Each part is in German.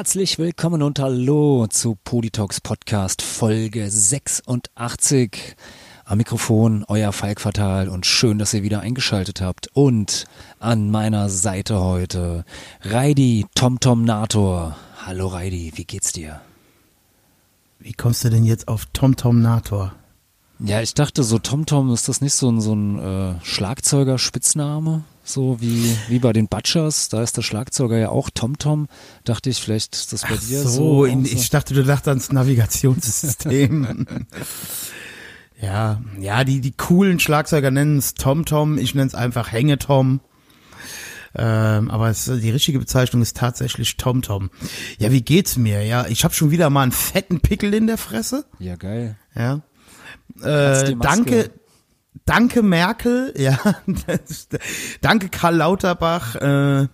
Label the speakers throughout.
Speaker 1: Herzlich willkommen und hallo zu Politox Podcast Folge 86. Am Mikrofon euer Falk Fatal und schön, dass ihr wieder eingeschaltet habt. Und an meiner Seite heute Reidi TomTom Nator. Hallo Reidi, wie geht's dir?
Speaker 2: Wie kommst du denn jetzt auf TomTom Nator?
Speaker 1: Ja, ich dachte so TomTom, ist das nicht so ein, so ein äh, Schlagzeuger-Spitzname? So wie, wie bei den Butchers, da ist der Schlagzeuger ja auch TomTom. Dachte ich, vielleicht ist das bei
Speaker 2: Ach
Speaker 1: dir
Speaker 2: so,
Speaker 1: so.
Speaker 2: in, ich dachte, du dachtest ans Navigationssystem. ja, ja, die, die coolen Schlagzeuger nennen es TomTom, ich nenne es einfach Hängetom. Ähm, aber es, die richtige Bezeichnung ist tatsächlich TomTom. Ja, wie geht's mir? Ja, ich habe schon wieder mal einen fetten Pickel in der Fresse.
Speaker 1: Ja, geil.
Speaker 2: Ja. Äh, danke, danke Merkel, ja, danke Karl Lauterbach. Äh,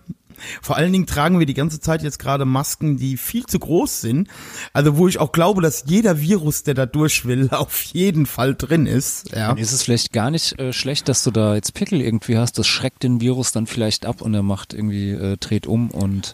Speaker 2: vor allen Dingen tragen wir die ganze Zeit jetzt gerade Masken, die viel zu groß sind. Also wo ich auch glaube, dass jeder Virus, der da durch will, auf jeden Fall drin ist. Ja.
Speaker 1: Dann ist es vielleicht gar nicht äh, schlecht, dass du da jetzt Pickel irgendwie hast. Das schreckt den Virus dann vielleicht ab und er macht irgendwie, äh, dreht um und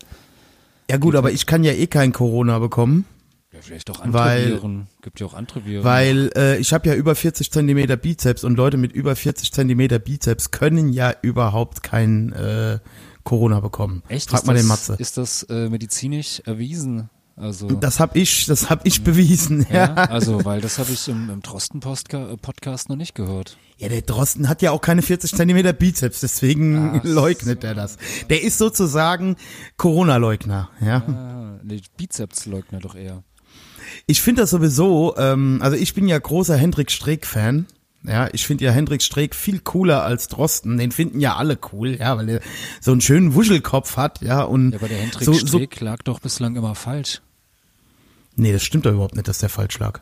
Speaker 2: Ja gut, aber ich kann ja eh kein Corona bekommen,
Speaker 1: ja, vielleicht auch andere
Speaker 2: Weil-
Speaker 1: Viren. Gibt ja auch andere Viren.
Speaker 2: weil äh, ich habe ja über 40 Zentimeter Bizeps und Leute mit über 40 Zentimeter Bizeps können ja überhaupt kein äh, Corona bekommen.
Speaker 1: Echt?
Speaker 2: Frag
Speaker 1: ist
Speaker 2: mal
Speaker 1: das,
Speaker 2: den Matze.
Speaker 1: Ist das äh, medizinisch erwiesen? Also
Speaker 2: Das hab ich, das hab ich bewiesen.
Speaker 1: ja,
Speaker 2: Ja,
Speaker 1: also weil das habe ich im, im Drosten-Podcast noch nicht gehört.
Speaker 2: ja der Drosten hat ja auch keine 40 Zentimeter Bizeps, deswegen
Speaker 1: Ach
Speaker 2: leugnet er das. Der ist sozusagen Corona-Leugner. Ja,
Speaker 1: Ah, nee, Bizepsleugner doch eher.
Speaker 2: Ich finde das sowieso. Ähm, also ich bin ja großer Hendrik Streeck-Fan. Ja, ich finde ja Hendrik Streeck viel cooler als Drosten. Den finden ja alle cool, ja, weil er so einen schönen Wuschelkopf hat, ja und
Speaker 1: Ja, aber der Hendrik
Speaker 2: so, so
Speaker 1: Streeck lag doch bislang immer falsch.
Speaker 2: Nee, das stimmt doch überhaupt nicht, dass der falsch lag.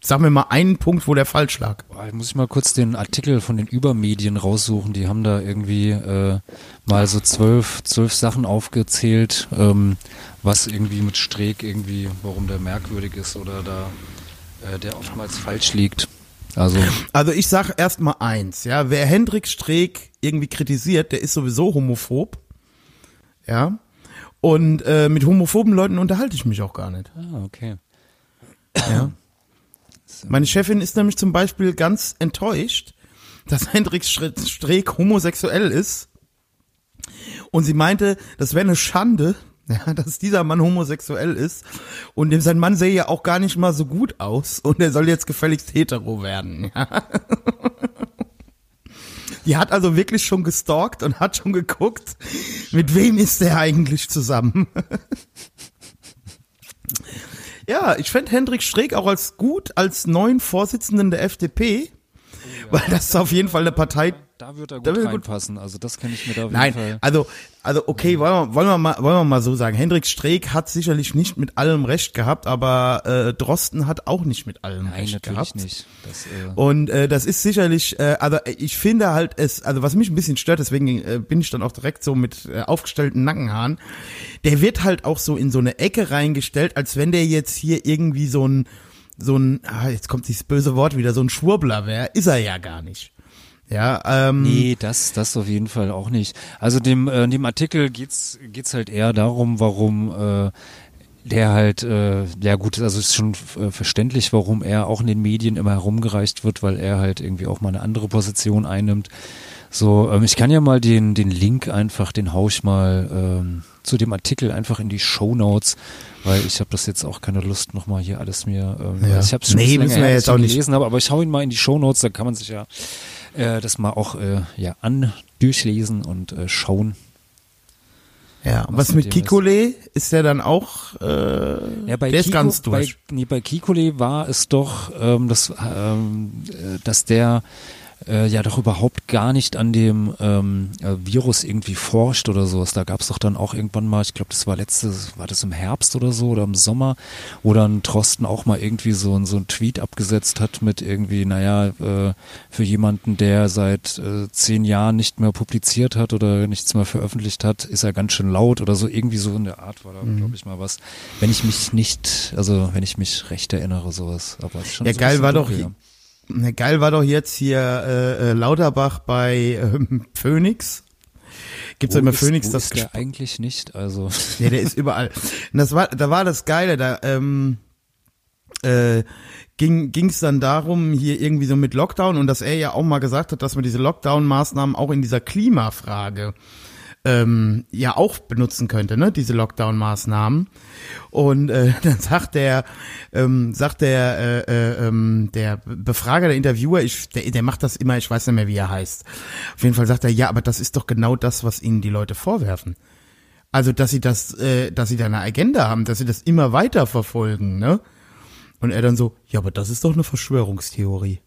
Speaker 2: Sag mir mal einen Punkt, wo der falsch lag.
Speaker 1: Boah, muss ich mal kurz den Artikel von den Übermedien raussuchen. Die haben da irgendwie äh, mal so zwölf, zwölf Sachen aufgezählt, ähm, was irgendwie mit Streeck irgendwie, warum der merkwürdig ist oder da äh, der oftmals falsch liegt. Also
Speaker 2: Also ich sag erst mal eins, ja, wer Hendrik Streeck irgendwie kritisiert, der ist sowieso homophob, ja, und äh, mit homophoben Leuten unterhalte ich mich auch gar nicht.
Speaker 1: ah, okay.
Speaker 2: Ja. Meine Chefin ist nämlich zum Beispiel ganz enttäuscht, dass Hendrik Stre- Streeck homosexuell ist, und sie meinte, das wäre eine Schande, ja, dass dieser Mann homosexuell ist und dem sein Mann sähe ja auch gar nicht mal so gut aus und er soll jetzt gefälligst hetero werden. Ja. Die hat also wirklich schon gestalkt und hat schon geguckt, mit wem ist der eigentlich zusammen. Ja, ich fände Hendrik Streeck auch als gut als neuen Vorsitzenden der FDP, weil das ist auf jeden Fall eine Partei.
Speaker 1: Da wird er
Speaker 2: Da
Speaker 1: gut
Speaker 2: wird er gut-
Speaker 1: reinpassen. Also das kann ich mir da auf
Speaker 2: Nein,
Speaker 1: jeden Fall.
Speaker 2: also also okay, wollen wir, wollen wir mal wollen wir mal so sagen. Hendrik Streeck hat sicherlich nicht mit allem recht gehabt, aber äh, Drosten hat auch nicht mit allem
Speaker 1: Nein,
Speaker 2: recht
Speaker 1: natürlich
Speaker 2: gehabt.
Speaker 1: nicht. Das, äh,
Speaker 2: Und äh, das ist sicherlich, äh, also ich finde halt es, also was mich ein bisschen stört, deswegen äh, bin ich dann auch direkt so mit äh, aufgestellten Nackenhaaren, der wird halt auch so in so eine Ecke reingestellt, als wenn der jetzt hier irgendwie so ein, so ein, ah, jetzt kommt dieses böse Wort wieder, so ein Schwurbler wäre, ist er ja gar nicht. Ja, ähm,
Speaker 1: Nee, das, das auf jeden Fall auch nicht. Also dem, äh, in dem Artikel geht's, geht's halt eher darum, warum äh, der halt, äh, ja gut, also ist schon äh, verständlich, warum er auch in den Medien immer herumgereicht wird, weil er halt irgendwie auch mal eine andere Position einnimmt. So, ähm, ich kann ja mal den, den Link einfach, den hau ich mal ähm, zu dem Artikel einfach in die Show Notes, weil ich habe das jetzt auch keine Lust, nochmal hier alles mir, ähm,
Speaker 2: Ja.
Speaker 1: also ich habe es schon
Speaker 2: Nee,
Speaker 1: länger
Speaker 2: wir jetzt auch nicht.
Speaker 1: gelesen habe, aber ich hau ihn mal in die Show Notes, da kann man sich ja äh, das mal auch äh, ja an durchlesen und äh, schauen.
Speaker 2: Ja,
Speaker 1: Was
Speaker 2: was
Speaker 1: mit
Speaker 2: Kikole ist der dann auch, äh,
Speaker 1: Ja, bei
Speaker 2: der ist
Speaker 1: Kiko,
Speaker 2: ganz durch.
Speaker 1: Bei, nee, bei Kikole war es doch, ähm, das, ähm, äh, dass der äh, ja doch überhaupt gar nicht an dem ähm, äh, Virus irgendwie forscht oder sowas. Da gab es doch dann auch irgendwann mal, ich glaube, das war letztes, war das im Herbst oder so oder im Sommer, wo dann Trosten auch mal irgendwie so, so ein Tweet abgesetzt hat mit irgendwie, naja, äh, für jemanden, der seit äh, zehn Jahren nicht mehr publiziert hat oder nichts mehr veröffentlicht hat, ist er ganz schön laut oder so. Irgendwie so in der Art war da,
Speaker 2: Mhm.
Speaker 1: glaube ich, mal was. Wenn ich mich nicht, also wenn ich mich recht erinnere, sowas. Aber ist schon
Speaker 2: Ja,
Speaker 1: so
Speaker 2: geil war doch hier- geil war doch jetzt hier äh, äh, Lauterbach bei ähm, Phoenix. Gibt's
Speaker 1: Wo
Speaker 2: immer
Speaker 1: ist,
Speaker 2: Phoenix
Speaker 1: wo
Speaker 2: das
Speaker 1: ist der eigentlich nicht, also
Speaker 2: Ja, der ist überall. Und das war, da war das Geile, da ähm, äh, ging ging's dann darum, hier irgendwie so mit Lockdown und dass er ja auch mal gesagt hat, dass man diese Lockdown-Maßnahmen auch in dieser Klimafrage ähm, ja auch benutzen könnte, ne, diese Lockdown-Maßnahmen. Und äh, dann sagt der, ähm, sagt der, äh, äh, ähm, der Befrager, der Interviewer, ich, der, der macht das immer, ich weiß nicht mehr, wie er heißt. Auf jeden Fall sagt er, ja, aber das ist doch genau das, was ihnen die Leute vorwerfen. Also, dass sie das, äh, dass sie da eine Agenda haben, dass sie das immer weiter verfolgen, ne? Und er dann so, ja, aber das ist doch eine Verschwörungstheorie.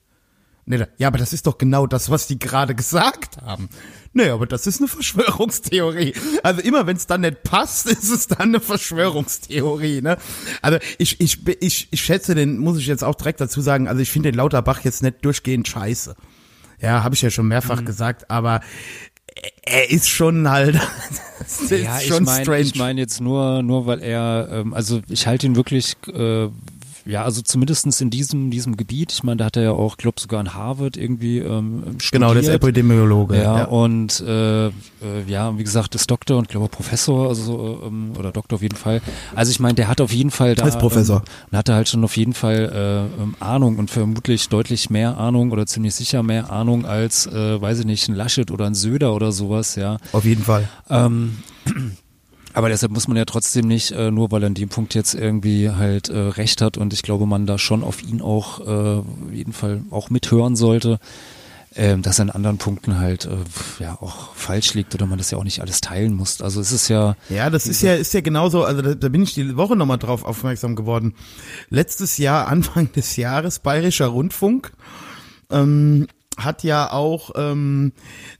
Speaker 2: Nee, ja, aber das ist doch genau das, was die gerade gesagt haben. Nee, aber das ist eine Verschwörungstheorie. Also immer wenn es dann nicht passt, ist es dann eine Verschwörungstheorie, ne? Also ich, ich, ich, ich schätze den, muss ich jetzt auch direkt dazu sagen, also ich finde den Lauterbach jetzt nicht durchgehend scheiße. Ja, habe ich ja schon mehrfach gesagt, aber er ist schon halt, ist
Speaker 1: ja,
Speaker 2: schon
Speaker 1: ich meine,
Speaker 2: strange.
Speaker 1: ich meine jetzt nur, nur weil er, ähm, also ich halte ihn wirklich, äh, ja, also zumindestens in diesem, diesem Gebiet. Ich meine, da hat er ja auch, glaube sogar in Harvard irgendwie ähm, studiert.
Speaker 2: genau, der ist Epidemiologe.
Speaker 1: Ja, und äh, äh, ja, wie gesagt, ist Doktor und glaube Professor, also so, ähm, oder Doktor auf jeden Fall. Also ich meine, der hat auf jeden Fall da
Speaker 2: Ist Professor.
Speaker 1: Ähm, und hatte halt schon auf jeden Fall äh, ähm, Ahnung und vermutlich deutlich mehr Ahnung oder ziemlich sicher mehr Ahnung als, äh, weiß ich nicht, ein Laschet oder ein Söder oder sowas, ja.
Speaker 2: Auf jeden Fall.
Speaker 1: Ähm, aber deshalb muss man ja trotzdem nicht, äh, nur weil er an dem Punkt jetzt irgendwie halt äh, recht hat und ich glaube, man da schon auf ihn auch äh, jeden Fall auch mithören sollte, ähm, dass er in anderen Punkten halt äh, ja auch falsch liegt oder man das ja auch nicht alles teilen muss. Also es ist ja
Speaker 2: Ja, das ist ja, ist ja genauso, also da, da bin ich die Woche nochmal drauf aufmerksam geworden. Letztes Jahr, Anfang des Jahres, Bayerischer Rundfunk, ähm, hat ja auch ähm,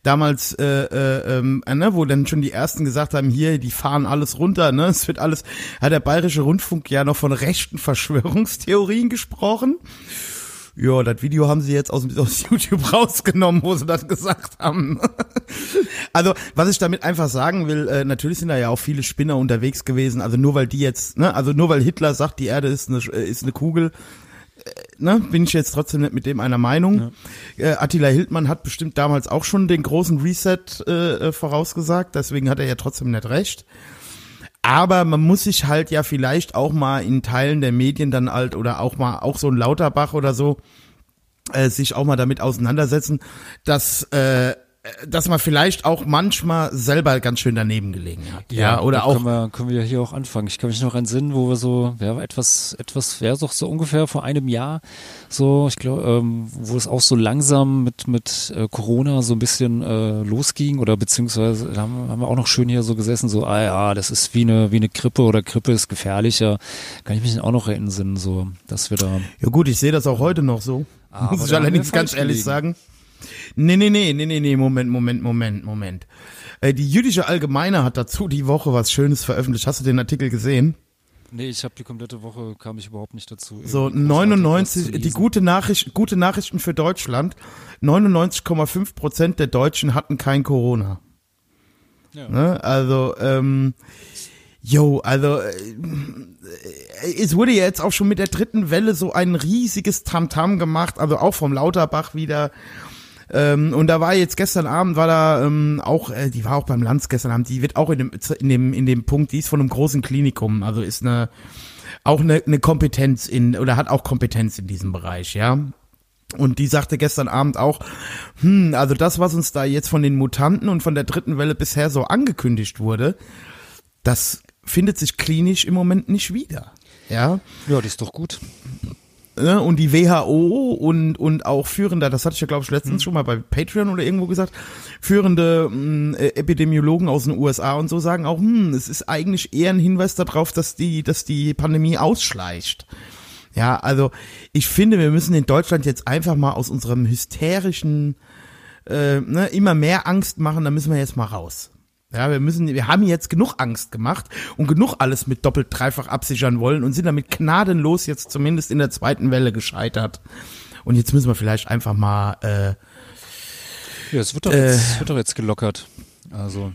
Speaker 2: damals, äh, äh, ähm, äh, ne, wo dann schon die ersten gesagt haben, hier, die fahren alles runter, ne, es wird alles, hat der Bayerische Rundfunk ja noch von rechten Verschwörungstheorien gesprochen. Ja, das Video haben sie jetzt aus, aus YouTube rausgenommen, wo sie das gesagt haben. Also, was ich damit einfach sagen will, äh, natürlich sind da ja auch viele Spinner unterwegs gewesen. Also nur weil die jetzt, ne, also nur weil Hitler sagt, die Erde ist eine, äh, ist eine Kugel, ne, bin ich jetzt trotzdem nicht mit dem einer Meinung. Äh, Attila Hildmann hat bestimmt damals auch schon den großen Reset äh, äh, vorausgesagt, deswegen hat er ja trotzdem nicht recht. Aber man muss sich halt ja vielleicht auch mal in Teilen der Medien dann halt oder auch mal auch so ein Lauterbach oder so äh, sich auch mal damit auseinandersetzen, dass äh, dass man vielleicht auch manchmal selber ganz schön daneben gelegen hat. Ja, oder
Speaker 1: da
Speaker 2: auch
Speaker 1: Können wir, können wir hier auch anfangen. Ich kann mich noch entsinnen, wo wir so, ja, etwas, etwas, ja, doch so ungefähr vor einem Jahr, so, ich glaube, ähm, wo es auch so langsam mit, mit äh, Corona so ein bisschen äh, losging oder beziehungsweise da haben, haben wir auch noch schön hier so gesessen, so, ah ja, das ist wie eine, wie eine Grippe oder Grippe ist gefährlicher. Kann ich mich auch noch erinnern, so, dass wir da.
Speaker 2: Ja gut, ich sehe das auch heute noch so.
Speaker 1: Aber
Speaker 2: Muss ich allerdings ganz ehrlich
Speaker 1: gelegen.
Speaker 2: sagen. Nee, nee, nee, nee, nee, nee, Moment, Moment, Moment, Moment. Äh, die jüdische Allgemeine hat dazu die Woche was Schönes veröffentlicht. Hast du den Artikel gesehen?
Speaker 1: Nee, ich habe die komplette Woche, kam ich überhaupt nicht dazu.
Speaker 2: So
Speaker 1: irgendwie großartig was
Speaker 2: 99,
Speaker 1: zu
Speaker 2: die gute Nachricht, gute Nachrichten für Deutschland. 99,5 Prozent der Deutschen hatten kein Corona.
Speaker 1: Ja.
Speaker 2: Ne? Also, ähm, yo, also äh, es wurde ja jetzt auch schon mit der dritten Welle so ein riesiges Tamtam gemacht, also auch vom Lauterbach wieder. Ähm, und da war jetzt gestern Abend war da ähm, auch, äh, die war auch beim Lanz gestern Abend, die wird auch in dem in dem in dem Punkt, die ist von einem großen Klinikum, also ist eine auch eine, eine Kompetenz in oder hat auch Kompetenz in diesem Bereich, ja. Und die sagte gestern Abend auch, hm, also das, was uns da jetzt von den Mutanten und von der dritten Welle bisher so angekündigt wurde, das findet sich klinisch im Moment nicht wieder. Ja.
Speaker 1: Ja, das ist doch gut.
Speaker 2: Ne? Und die WHO und, und auch führende, das hatte ich ja glaube ich letztens schon mal bei Patreon oder irgendwo gesagt, führende mh, äh, Epidemiologen aus den USA und so sagen auch, hm, es ist eigentlich eher ein Hinweis darauf, dass die, dass die Pandemie ausschleicht. Ja, also ich finde, wir müssen in Deutschland jetzt einfach mal aus unserem hysterischen äh, ne, immer mehr Angst machen, da müssen wir jetzt mal raus. Ja, wir müssen, wir haben jetzt genug Angst gemacht und genug alles mit doppelt, dreifach absichern wollen und sind damit gnadenlos jetzt zumindest in der zweiten Welle gescheitert. Und jetzt müssen wir vielleicht einfach mal. Äh,
Speaker 1: ja, es wird doch, äh, jetzt, wird doch jetzt gelockert. Also.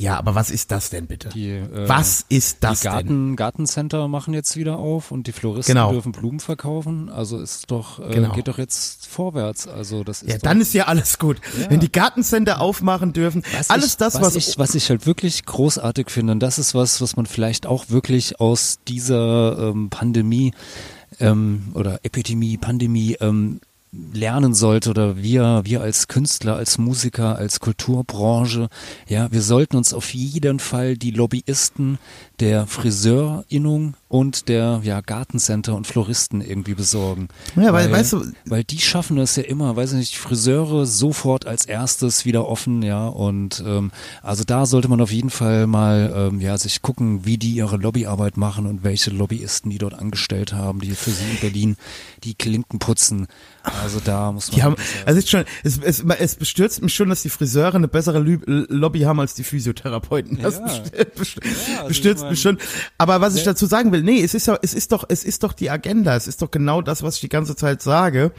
Speaker 2: Ja, aber was ist das denn bitte?
Speaker 1: Die, äh,
Speaker 2: was ist das
Speaker 1: die Garten,
Speaker 2: denn?
Speaker 1: Gartencenter machen jetzt wieder auf und die Floristen
Speaker 2: Genau.
Speaker 1: dürfen Blumen verkaufen. Also ist doch, äh,
Speaker 2: Genau.
Speaker 1: geht doch jetzt vorwärts. Also das ist
Speaker 2: Ja, dann ist ja alles gut.
Speaker 1: Ja.
Speaker 2: Wenn die Gartencenter aufmachen dürfen,
Speaker 1: Was
Speaker 2: alles
Speaker 1: ich,
Speaker 2: das, was,
Speaker 1: was ich, was ich halt wirklich großartig finde, und das ist was, was man vielleicht auch wirklich aus dieser ähm, Pandemie ähm, oder Epidemie, Pandemie ähm, lernen sollte oder wir, wir als Künstler, als Musiker, als Kulturbranche, ja, wir sollten uns auf jeden Fall die Lobbyisten der Friseurinnung und der ja, Gartencenter und Floristen irgendwie besorgen.
Speaker 2: Ja, weil, weißt du-
Speaker 1: weil die schaffen es ja immer, weiß ich nicht, Friseure sofort als erstes wieder offen, ja, und ähm, also da sollte man auf jeden Fall mal ähm, ja sich gucken, wie die ihre Lobbyarbeit machen und welche Lobbyisten die dort angestellt haben, die für sie in Berlin die Klinken putzen. Also da muss man
Speaker 2: die haben, also es ist schon, es, es, es bestürzt mich schon, dass die Friseure eine bessere Lü Lobby haben als die Physiotherapeuten. Das
Speaker 1: Ja.
Speaker 2: bestürzt, bestürzt,
Speaker 1: Ja, also
Speaker 2: bestürzt schon. Aber was ich dazu sagen will, nee, es ist ja, es ist doch, es ist doch die Agenda. Es ist doch genau das, was ich die ganze Zeit sage.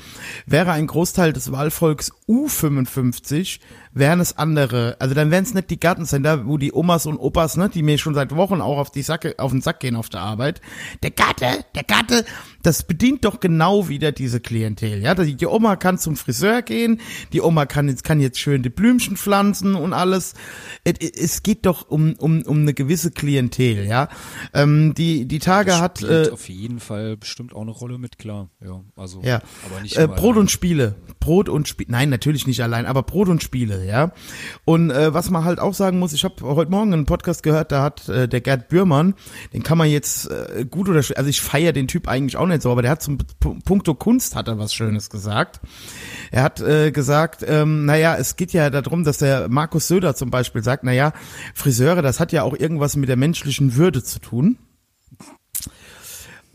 Speaker 2: Wäre ein Großteil des Wahlvolks U55, wären es andere. Also dann wären es nicht die Gartencenter, wo die Omas und Opas, ne, die mir schon seit Wochen auch auf die Sacke, auf den Sack gehen auf der Arbeit. Der Gatte, der Gatte, das bedient doch genau wieder diese Klientel, ja. Die, Oma kann zum Friseur gehen, die Oma kann jetzt, kann jetzt schön die Blümchen pflanzen und alles. Es, geht doch um, um, um eine gewisse Klientel, ja. Ähm, die, die Tage
Speaker 1: Das
Speaker 2: hat, äh,
Speaker 1: auf jeden Fall bestimmt auch eine Rolle mit, klar. Ja, also,
Speaker 2: ja.
Speaker 1: aber nicht
Speaker 2: äh, Brot und Spiele. Brot und Spiele. Nein, natürlich nicht allein, aber Brot und Spiele, ja. Und äh, was man halt auch sagen muss, ich habe heute Morgen einen Podcast gehört, da hat äh, der Gerd Bührmann, den kann man jetzt äh, gut oder also ich feiere den Typ eigentlich auch nicht so, aber der hat zum P Punkto Kunst hat er was Schönes gesagt. Er hat äh, gesagt, ähm, naja, es geht ja darum, dass der Markus Söder zum Beispiel sagt, naja, Friseure, das hat ja auch irgendwas mit der menschlichen Würde zu tun.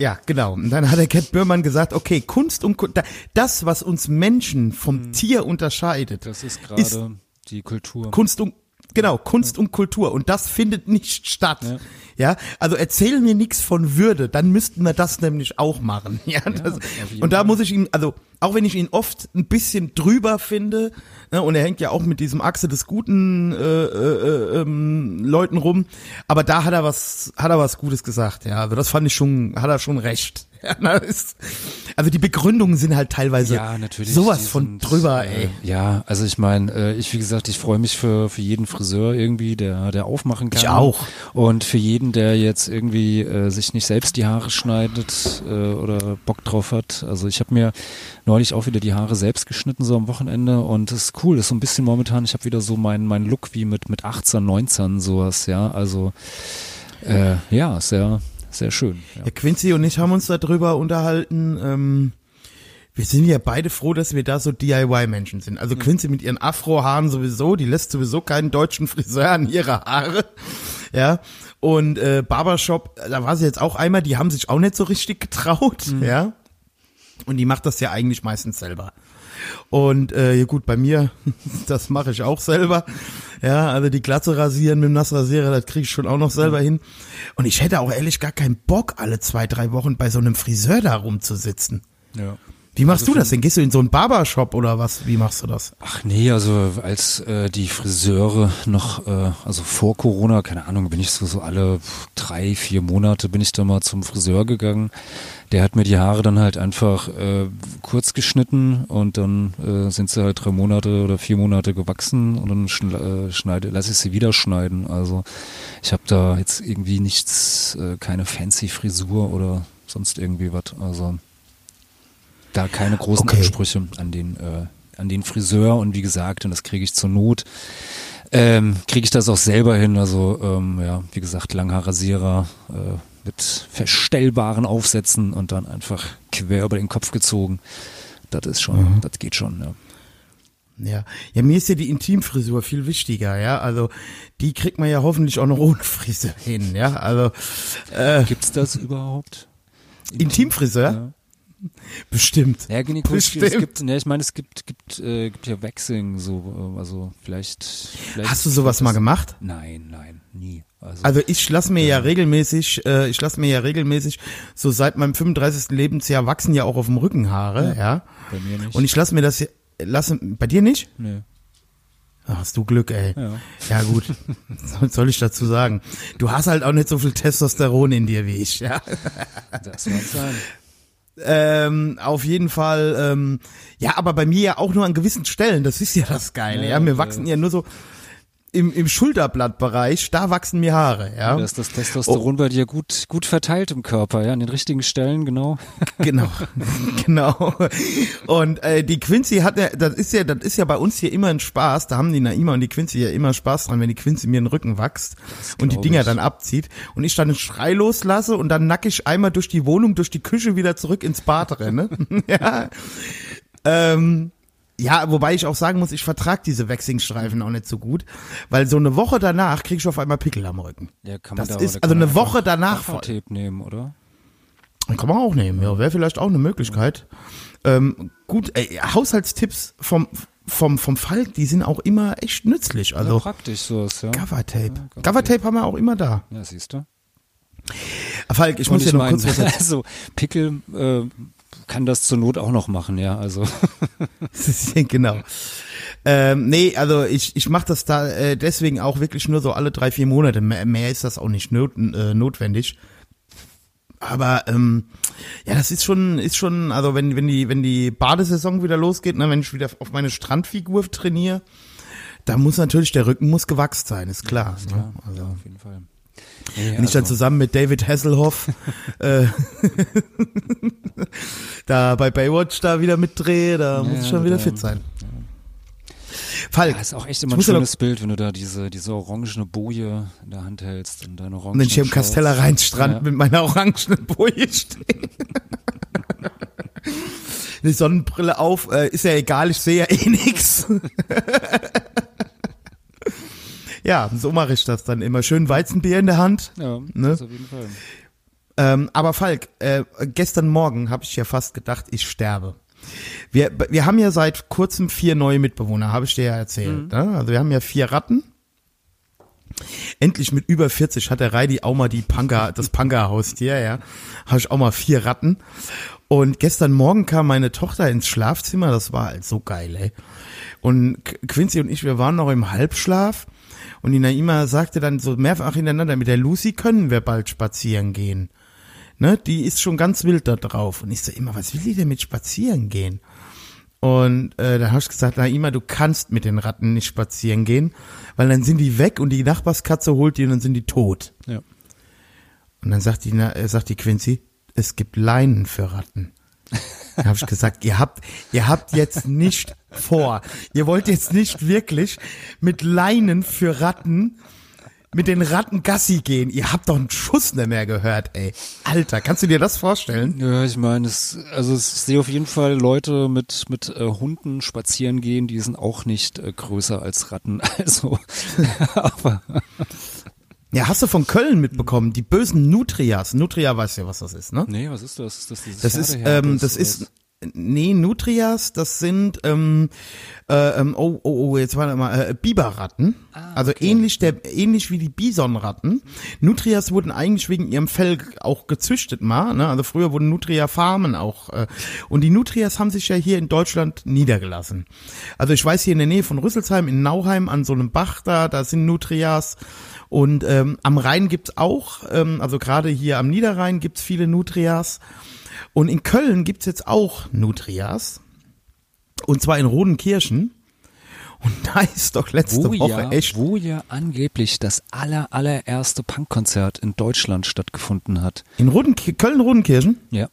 Speaker 2: Ja, genau. Und dann hat der Cat Böhrmann gesagt, okay, Kunst und Ku- da- das, was uns Menschen vom Tier unterscheidet,
Speaker 1: Das ist
Speaker 2: ist
Speaker 1: gerade die Kultur.
Speaker 2: Kunst und genau Kunst und Kultur und das findet nicht statt.
Speaker 1: Ja.
Speaker 2: Ja, also erzähl mir nichts von Würde, dann müssten wir das nämlich auch machen. Ja, das,
Speaker 1: jeden
Speaker 2: und da
Speaker 1: Fall.
Speaker 2: muss ich ihn, also auch wenn ich ihn oft ein bisschen drüber finde, ne, und er hängt ja auch mit diesem Achse des guten äh, äh, ähm, Leuten rum, aber da hat er was, hat er was Gutes gesagt. Ja, also das fand ich schon, hat er schon recht. Na, ist, also die Begründungen sind halt teilweise
Speaker 1: Ja,
Speaker 2: sowas von
Speaker 1: sind,
Speaker 2: drüber,
Speaker 1: äh,
Speaker 2: ey.
Speaker 1: Ja, also ich meine, äh, ich wie gesagt, ich freue mich für für jeden Friseur irgendwie, der der aufmachen kann.
Speaker 2: Ich auch.
Speaker 1: Und für jeden, der jetzt irgendwie äh, sich nicht selbst die Haare schneidet äh, oder Bock drauf hat. Also ich habe mir neulich auch wieder die Haare selbst geschnitten so am Wochenende und das ist cool. Das ist so ein bisschen momentan. Ich habe wieder so meinen meinen Look wie mit mit 18, 19 sowas. Ja, also äh, ja, sehr sehr schön. Ja.
Speaker 2: Ja, Quincy und ich haben uns darüber unterhalten. Ähm, wir sind ja beide froh, dass wir da so DIY-Menschen sind. Also Quincy mit ihren Afro-Haaren sowieso, die lässt sowieso keinen deutschen Friseur an ihre Haare. Ja. Und äh, Barbershop, da war sie jetzt auch einmal, die haben sich auch nicht so richtig getraut, ja. Und die macht das ja eigentlich meistens selber. Und äh, ja gut, bei mir, das mache ich auch selber. Ja, also die Glatze rasieren mit dem Nassrasierer, das kriege ich schon auch noch selber hin. Und ich hätte auch ehrlich gar keinen Bock, alle zwei, drei Wochen bei so einem Friseur da rumzusitzen.
Speaker 1: ja.
Speaker 2: Wie machst
Speaker 1: Also
Speaker 2: du das denn? Gehst du in so einen Barbershop oder was? Wie machst du das?
Speaker 1: Ach nee, also als äh, die Friseure noch, äh, also vor Corona, keine Ahnung, bin ich so, so alle drei, vier Monate bin ich da mal zum Friseur gegangen. Der hat mir die Haare dann halt einfach äh, kurz geschnitten und dann äh, sind sie halt drei Monate oder vier Monate gewachsen und dann äh, schneide, lasse ich sie wieder schneiden. Also ich habe da jetzt irgendwie nichts, äh, keine fancy Frisur oder sonst irgendwie was. Also da keine großen
Speaker 2: Okay.
Speaker 1: Ansprüche an den, äh, an den Friseur und wie gesagt, und das kriege ich zur Not, ähm, kriege ich das auch selber hin. Also ähm, ja, wie gesagt, Langhaarrasierer äh, mit verstellbaren Aufsätzen und dann einfach quer über den Kopf gezogen. Das ist schon, das geht schon, ja.
Speaker 2: Ja. Ja, mir ist ja die Intimfrisur viel wichtiger, ja. Also die kriegt man ja hoffentlich auch noch ohne Friseur hin, ja. Also äh,
Speaker 1: Gibt's das überhaupt?
Speaker 2: Intimfriseur?
Speaker 1: Ja.
Speaker 2: Bestimmt.
Speaker 1: Ja, Gynäkologie, es gibt, ne, ich meine, es gibt, gibt, äh, gibt ja Waxing, so, äh, also vielleicht, vielleicht.
Speaker 2: Hast du sowas mal gemacht?
Speaker 1: Nein, nein, nie. Also,
Speaker 2: Also ich lasse mir ja regelmäßig, äh, ich lasse mir ja regelmäßig, so seit meinem 35. Lebensjahr wachsen ja auch auf dem Rücken Haare, ja.
Speaker 1: bei mir nicht.
Speaker 2: Und ich lasse mir das, ja- lasse, bei dir nicht?
Speaker 1: nee.
Speaker 2: Ach, hast du Glück, ey.
Speaker 1: Ja.
Speaker 2: Ja gut, was soll ich dazu sagen? Du hast halt auch nicht so viel Testosteron in dir wie ich, ja.
Speaker 1: Das mag sein.
Speaker 2: Ähm, auf jeden Fall, ähm, ja, aber bei mir ja auch nur an gewissen Stellen, das ist ja das Geile, ja. Mir wachsen ja nur so im, im Schulterblattbereich, da wachsen mir Haare, ja.
Speaker 1: Da ist das Testosteron bei dir gut, gut verteilt im Körper, ja, an den richtigen Stellen, genau.
Speaker 2: Genau, genau. Und äh, die Quincy hat ja, das ist ja, das ist ja bei uns hier immer ein Spaß. Da haben die Naima und die Quincy ja immer Spaß dran, wenn die Quincy mir den Rücken wächst und die Dinger
Speaker 1: ich.
Speaker 2: dann abzieht und ich dann einen Schrei loslasse und dann nackig einmal durch die Wohnung, durch die Küche wieder zurück ins Bad renne. ja. Ähm, ja, wobei ich auch sagen muss, ich vertrag diese Waxing-Streifen auch nicht so gut, weil so eine Woche danach krieg ich auf einmal Pickel am Rücken.
Speaker 1: Ja, kann man
Speaker 2: Das
Speaker 1: da,
Speaker 2: ist- also
Speaker 1: kann man
Speaker 2: eine Woche danach voll.
Speaker 1: Nehmen, oder?
Speaker 2: Kann man auch nehmen, ja, wäre vielleicht auch eine Möglichkeit. Ähm, gut, ey, Haushaltstipps vom vom vom Falk, die sind auch immer echt nützlich.
Speaker 1: Ja,
Speaker 2: Also
Speaker 1: praktisch sowas, ja.
Speaker 2: Covertape,
Speaker 1: Covertape.
Speaker 2: Covertape haben wir auch immer da.
Speaker 1: Ja, siehst du.
Speaker 2: Falk, ich
Speaker 1: Und
Speaker 2: muss
Speaker 1: ich
Speaker 2: dir noch
Speaker 1: meine,
Speaker 2: kurz was
Speaker 1: also Pickel äh, kann das zur Not auch noch machen, ja, also.
Speaker 2: genau. Ähm, nee, also ich, ich mache das da äh, deswegen auch wirklich nur so alle drei, vier Monate. Mehr, mehr ist das auch nicht not, äh, notwendig. Aber ähm, ja, das ist schon, ist schon, also wenn, wenn die, wenn die Badesaison wieder losgeht, ne, wenn ich wieder auf meine Strandfigur trainiere, da muss natürlich der Rücken muss gewachst sein, ist klar.
Speaker 1: Ist
Speaker 2: ne?
Speaker 1: klar,
Speaker 2: Also,
Speaker 1: ja, auf jeden Fall.
Speaker 2: Wenn ich dann
Speaker 1: also,
Speaker 2: zusammen mit David Hasselhoff äh, da bei Baywatch da wieder mitdrehe, da muss ich schon wieder fit sein. Falk,
Speaker 1: ja, ist auch echt immer ein
Speaker 2: ja noch-
Speaker 1: schönes Bild, wenn du da diese, diese orangene Boje in der Hand hältst und deine
Speaker 2: Und
Speaker 1: orangen
Speaker 2: wenn ich hier im Casteller Rheinstrand
Speaker 1: Ja.
Speaker 2: mit meiner orangenen Boje stehe. Die Sonnenbrille auf, äh, ist ja egal, ich sehe ja eh nix. ja, so mache ich das dann immer. Schön Weizenbier in der Hand.
Speaker 1: Ja,
Speaker 2: Ne?
Speaker 1: das auf jeden Fall.
Speaker 2: Ähm, aber Falk, äh, gestern Morgen habe ich ja fast gedacht, ich sterbe. Wir, wir haben ja seit kurzem vier neue Mitbewohner, habe ich dir ja erzählt. Ne? Also wir haben ja vier Ratten. Endlich mit über 40 hat der Reidi auch mal die Panga, das Panga-Haustier, ja. Habe ich auch mal vier Ratten. Und gestern Morgen kam meine Tochter ins Schlafzimmer, das war halt so geil, ey. Und Qu- Quincy und ich, wir waren noch im Halbschlaf. Und die Naima sagte dann so mehrfach hintereinander, mit der Lucy können wir bald spazieren gehen. Ne, die ist schon ganz wild da drauf. Und ich so immer, was will die denn mit spazieren gehen? Und äh, da habe ich gesagt, Naima, du kannst mit den Ratten nicht spazieren gehen, weil dann sind die weg und die Nachbarskatze holt die und dann sind die tot.
Speaker 1: Ja.
Speaker 2: Und dann sagt die, Na- äh, sagt die Quincy, es gibt Leinen für Ratten. Da habe ich gesagt, ihr habt, ihr habt jetzt nicht vor, ihr wollt jetzt nicht wirklich mit Leinen für Ratten mit den Ratten Gassi gehen. Ihr habt doch einen Schuss nicht mehr gehört, ey. Alter, kannst du dir das vorstellen?
Speaker 1: Ja, ich meine, es, also ich sehe auf jeden Fall Leute mit mit äh, Hunden spazieren gehen, die sind auch nicht äh, größer als Ratten. Also, aber
Speaker 2: Ja, hast du von Köln mitbekommen, die bösen Nutrias. Nutria weißt ja, was das ist, ne?
Speaker 1: nee, was ist das? Ist das dieses
Speaker 2: Das ist, ähm, das ist? Nee, Nutrias, das sind, ähm, äh, ähm, oh, oh, oh, jetzt warte mal, äh, Biberratten. also ähnlich der, ähnlich wie die Bisonratten. Nutrias wurden eigentlich wegen ihrem Fell auch gezüchtet mal, ne? Also früher wurden Nutria-Farmen auch, äh, und die Nutrias haben sich ja hier in Deutschland niedergelassen. Also ich weiß hier in der Nähe von Rüsselsheim, in Nauheim, an so einem Bach da, da sind Nutrias. Und ähm, am Rhein gibt's auch, ähm, also gerade hier am Niederrhein gibt's viele Nutrias. Und in Köln gibt's jetzt auch Nutrias. Und zwar in Rodenkirchen. Und da ist doch letzte
Speaker 1: wo
Speaker 2: Woche
Speaker 1: ja,
Speaker 2: echt.
Speaker 1: wo ja angeblich das aller allererste Punkkonzert in Deutschland stattgefunden hat.
Speaker 2: In Rodenkirchen, Köln-Rodenkirchen?
Speaker 1: Ja.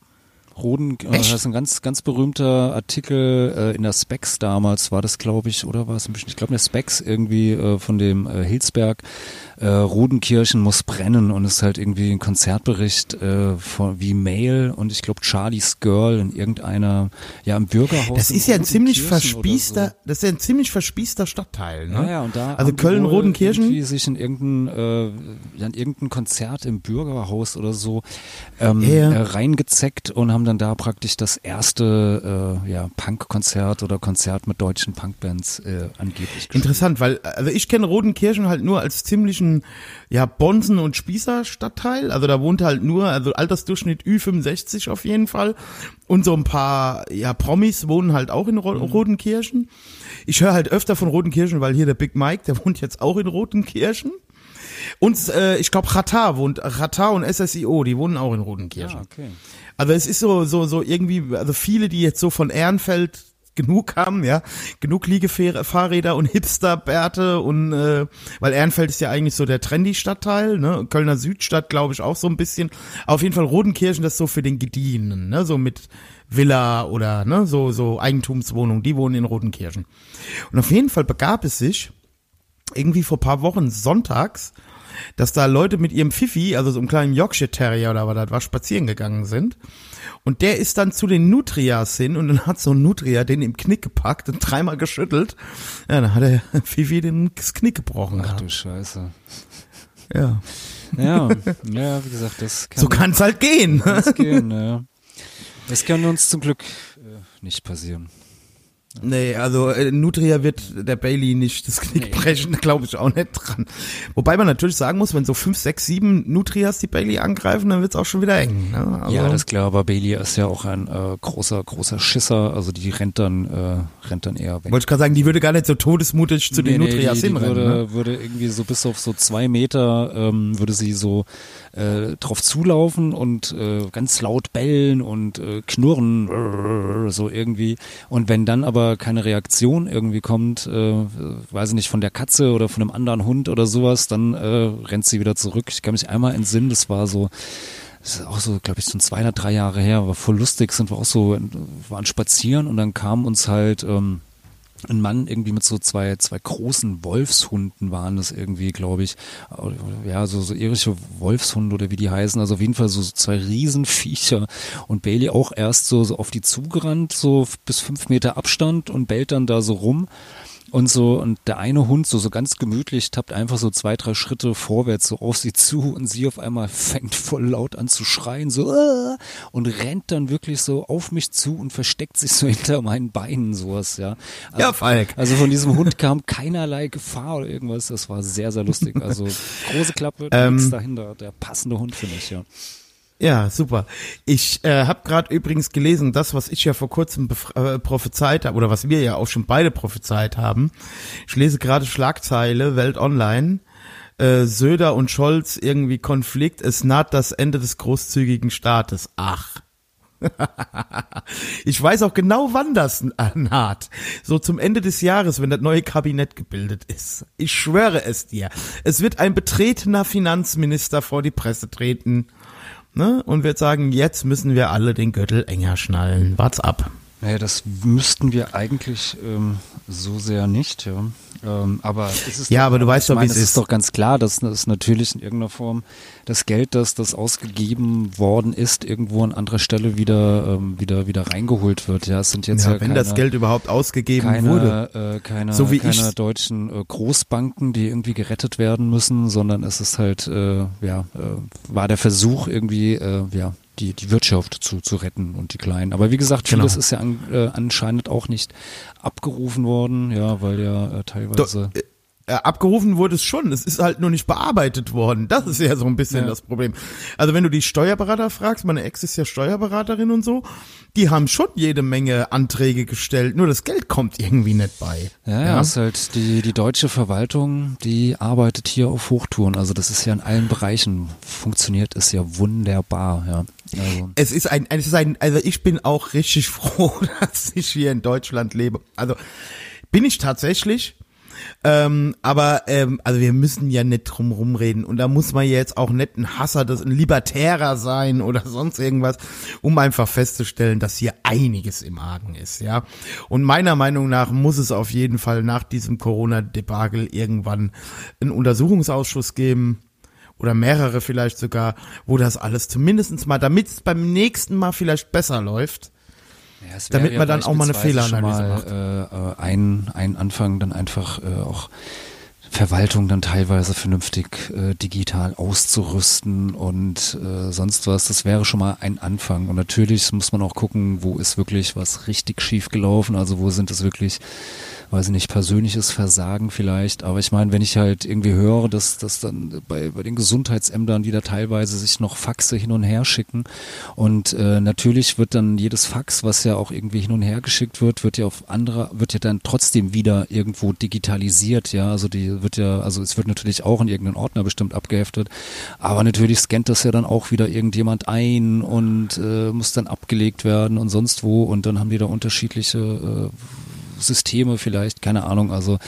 Speaker 1: Roden, äh, das ist ein ganz, ganz berühmter Artikel äh, in der Specs damals, war das, glaube ich, oder war es ein bisschen, ich glaube, in der Specs irgendwie äh, von dem äh, Hilsberg, äh, Rodenkirchen muss brennen und es ist halt irgendwie ein Konzertbericht äh, von, wie Mail und ich glaube Charlie's Girl in irgendeiner, ja, im Bürgerhaus.
Speaker 2: Das ist ja ein ziemlich verspießter, so. das ist ja ein ziemlich verspießter Stadtteil, ne?
Speaker 1: Ja, ja, und da
Speaker 2: also Köln, Rodenkirchen.
Speaker 1: Irgendwie sich in irgendein, äh, in irgendein Konzert im Bürgerhaus oder so ähm,
Speaker 2: Ja.
Speaker 1: äh, reingezeckt und haben dann da praktisch das erste äh, ja, Punk-Konzert oder Konzert mit deutschen Punkbands äh, angeblich gespielt.
Speaker 2: Interessant, weil also ich kenne Rodenkirchen halt nur als ziemlichen ja Bonsen und Spießer Stadtteil, also da wohnt halt nur also Altersdurchschnitt Ü65 auf jeden Fall und so ein paar ja Promis wohnen halt auch in Ro Rodenkirchen. Ich höre halt öfter von Rodenkirchen, weil hier der Big Mike, der wohnt jetzt auch in Rodenkirchen. Und äh, ich glaube Ratar wohnt Ratar und SSIO, die wohnen auch in Rodenkirchen.
Speaker 1: Ah, okay.
Speaker 2: Also es ist so so so irgendwie also viele, die jetzt so von Ehrenfeld genug haben, ja, genug Liegefahrräder und Hipsterbärte und äh, weil Ehrenfeld ist ja eigentlich so der trendy Stadtteil, ne, Kölner Südstadt glaube ich auch so ein bisschen. Auf jeden Fall Rodenkirchen, das so für den Gedienen, ne, so mit Villa oder ne, so so Eigentumswohnung, die wohnen in Rodenkirchen. Und auf jeden Fall begab es sich irgendwie vor paar Wochen sonntags, dass da Leute mit ihrem Fifi, also so einem kleinen Yorkshire Terrier oder was das war, spazieren gegangen sind. Und der ist dann zu den Nutrias hin und dann hat so ein Nutria den im Knick gepackt und dreimal geschüttelt. Ja, dann hat der Fifi den Knick gebrochen.
Speaker 1: Ach du Scheiße.
Speaker 2: Ja.
Speaker 1: Ja, ja, wie gesagt, das kann
Speaker 2: So kann's halt gehen.
Speaker 1: kann's gehen. Ja. Das kann uns zum Glück äh, nicht passieren.
Speaker 2: Nee, also äh, Nutria wird der Bailey nicht das Knick
Speaker 1: Nee.
Speaker 2: brechen, glaube ich auch nicht dran. Wobei man natürlich sagen muss, wenn so fünf, sechs, sieben Nutrias die Bailey angreifen, dann wird's auch schon wieder eng. Ne? Also,
Speaker 1: Ja, das ist klar, aber Bailey ist ja auch ein äh, großer, großer Schisser, also die rennt dann, äh, rennt dann eher weg.
Speaker 2: wollte ich gerade sagen, die würde gar nicht so todesmutig zu den
Speaker 1: Nee, nee,
Speaker 2: Nutrias
Speaker 1: die, die
Speaker 2: hinrennen.
Speaker 1: würde,
Speaker 2: ne?
Speaker 1: würde irgendwie so bis auf so zwei Meter ähm, würde sie so äh, drauf zulaufen und äh, ganz laut bellen und äh, knurren so irgendwie und wenn dann aber keine Reaktion irgendwie kommt, äh, weiß ich nicht von der Katze oder von einem anderen Hund oder sowas, dann äh, rennt sie wieder zurück. Ich kann mich einmal entsinnen, das war so das ist auch so, glaube ich, so zwei oder drei Jahre her, war voll lustig, sind wir auch so, waren spazieren und dann kam uns halt ähm, ein Mann irgendwie mit so zwei, zwei großen Wolfshunden waren das irgendwie, glaube ich. Ja, so, so irische Wolfshunde oder wie die heißen. Also auf jeden Fall so zwei Riesenviecher. Und Bailey auch erst so, so auf die zugerannt, so bis fünf Meter Abstand und bellt dann da so rum. Und so, und der eine Hund so, so ganz gemütlich tappt einfach so zwei, drei Schritte vorwärts so auf sie zu und sie auf einmal fängt voll laut an zu schreien, so, äh, und rennt dann wirklich so auf mich zu und versteckt sich so hinter meinen Beinen, sowas, ja. Also,
Speaker 2: Ja, Falk.
Speaker 1: Also von diesem Hund kam keinerlei Gefahr oder irgendwas, das war sehr, sehr lustig. Also große Klappe,
Speaker 2: Ähm,
Speaker 1: nichts dahinter, der passende Hund für mich, ja.
Speaker 2: Ja, super. Ich äh, habe gerade übrigens gelesen, das, was ich ja vor kurzem äh, prophezeit habe, oder was wir ja auch schon beide prophezeit haben. Ich lese gerade Schlagzeile, Welt Online. Äh, Söder und Scholz irgendwie Konflikt, es naht das Ende des großzügigen Staates. Ach. ich weiß auch genau, wann das naht. So zum Ende des Jahres, wenn das neue Kabinett gebildet ist. Ich schwöre es dir. Es wird ein betretener Finanzminister vor die Presse treten ne, und wird sagen, jetzt müssen wir alle den Gürtel enger schnallen. Wart's ab.
Speaker 1: Naja, das müssten wir eigentlich ähm, so sehr nicht, ja. Ähm, aber es ist
Speaker 2: Ja,
Speaker 1: doch-
Speaker 2: aber du weißt doch, wie es
Speaker 1: es
Speaker 2: ist.
Speaker 1: ist doch ganz klar, dass das natürlich in irgendeiner Form das Geld, das das ausgegeben worden ist, irgendwo an anderer Stelle wieder ähm, wieder wieder reingeholt wird. Ja, es sind jetzt ja,
Speaker 2: Ja, wenn
Speaker 1: keine,
Speaker 2: das Geld überhaupt ausgegeben
Speaker 1: keine,
Speaker 2: wurde.
Speaker 1: Äh, keine,
Speaker 2: So wie
Speaker 1: keine deutschen äh, Großbanken, die irgendwie gerettet werden müssen, sondern es ist halt, äh, ja, äh, war der Versuch irgendwie, äh, ja, die, die Wirtschaft zu, zu retten und die Kleinen. Aber wie gesagt,
Speaker 2: Genau.
Speaker 1: vieles ist ja an, äh, anscheinend auch nicht abgerufen worden, ja, weil ja äh, teilweise.
Speaker 2: Äh, abgerufen wurde es schon, es ist halt nur nicht bearbeitet worden. Das ist ja so ein bisschen
Speaker 1: Ja.
Speaker 2: das Problem. Also wenn du die Steuerberater fragst, meine Ex ist ja Steuerberaterin und so, die haben schon jede Menge Anträge gestellt, nur das Geld kommt irgendwie nicht bei.
Speaker 1: Ja, ja, ist halt die, die deutsche Verwaltung, die arbeitet hier auf Hochtouren. Also das ist ja in allen Bereichen funktioniert, ist ja wunderbar, ja. Also,
Speaker 2: Es ist ein, es ist ein, also ich bin auch richtig froh, dass ich hier in Deutschland lebe. Also bin ich tatsächlich. Ähm, aber ähm, also wir müssen ja nicht drum rumreden und da muss man jetzt auch nicht ein Hasser, das ein Libertärer sein oder sonst irgendwas, um einfach festzustellen, dass hier einiges im Argen ist, ja. Und meiner Meinung nach muss es auf jeden Fall nach diesem Corona-Debakel irgendwann einen Untersuchungsausschuss geben oder mehrere vielleicht sogar, wo das alles zumindestens mal, damit es beim nächsten Mal vielleicht besser läuft,
Speaker 1: Ja,
Speaker 2: Damit man dann auch mal eine Fehleranalyse
Speaker 1: schon
Speaker 2: macht.
Speaker 1: mal, Äh, äh, ein, ein Anfang dann einfach äh, auch Verwaltung dann teilweise vernünftig äh, digital auszurüsten und äh, sonst was. Das wäre schon mal ein Anfang. Und natürlich muss man auch gucken, wo ist wirklich was richtig schief gelaufen. Also wo sind es wirklich, weiß ich nicht, persönliches Versagen vielleicht. Aber ich meine, wenn ich halt irgendwie höre, dass, dass dann bei, bei den Gesundheitsämtern, die da teilweise sich noch Faxe hin und her schicken und äh, natürlich wird dann jedes Fax, was ja auch irgendwie hin und her geschickt wird, wird ja auf andere, wird ja dann trotzdem wieder irgendwo digitalisiert, ja. Also die wird ja, also es wird natürlich auch in irgendeinen Ordner bestimmt abgeheftet, aber natürlich scannt das ja dann auch wieder irgendjemand ein und äh, muss dann abgelegt werden und sonst wo und dann haben die da unterschiedliche äh, Systeme vielleicht, keine Ahnung, also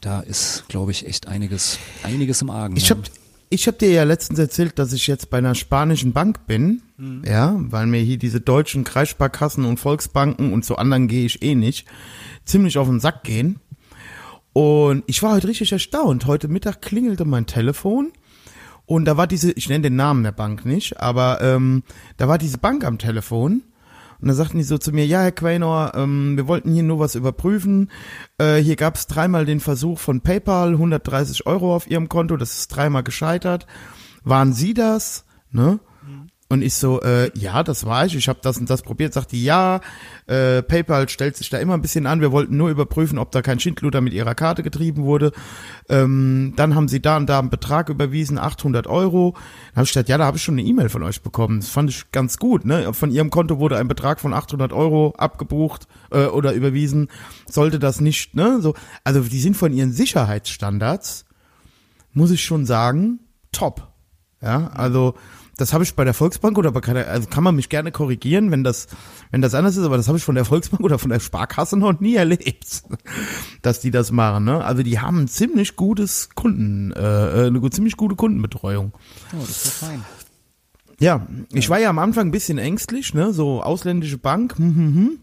Speaker 1: da ist, glaube ich, echt einiges, einiges im Argen.
Speaker 2: Ich habe ich hab dir ja letztens erzählt, dass ich jetzt bei einer spanischen Bank bin, ja, weil mir hier diese deutschen Kreissparkassen und Volksbanken und zu anderen gehe ich eh nicht, ziemlich auf den Sack gehen. Und ich war heute richtig erstaunt. Heute Mittag klingelte mein Telefon und da war diese, ich nenne den Namen der Bank nicht, aber ähm, da war diese Bank am Telefon und da sagten die so zu mir, ja, Herr Quaynor, ähm, wir wollten hier nur was überprüfen. Äh, hier gab es dreimal den Versuch von PayPal, 130 Euro auf Ihrem Konto, das ist dreimal gescheitert. Waren Sie das? Ne? Und ich so, äh, ja, das war ich, ich habe das und das probiert, sagte ja, äh, PayPal stellt sich da immer ein bisschen an, wir wollten nur überprüfen, ob da kein Schindluder mit ihrer Karte getrieben wurde. Ähm, dann haben sie da und da einen Betrag überwiesen, 800 Euro. Dann habe ich gesagt, ja, da habe ich schon eine E-Mail von euch bekommen. Das fand ich ganz gut. Ne? Von ihrem Konto wurde ein Betrag von 800 Euro abgebucht äh, oder überwiesen. Sollte das nicht, ne? So, also die sind von ihren Sicherheitsstandards, muss ich schon sagen, top. Ja, also das habe ich bei der Volksbank oder bei keiner, also kann man mich gerne korrigieren, wenn das, wenn das anders ist, aber das habe ich von der Volksbank oder von der Sparkasse noch nie erlebt, dass die das machen. Ne? Also die haben ein ziemlich gutes Kunden, äh, eine gut- ziemlich gute Kundenbetreuung.
Speaker 1: Oh, das ist doch fein.
Speaker 2: Ja, ich war ja am Anfang ein bisschen ängstlich, ne, so ausländische Bank, hm, hm, hm.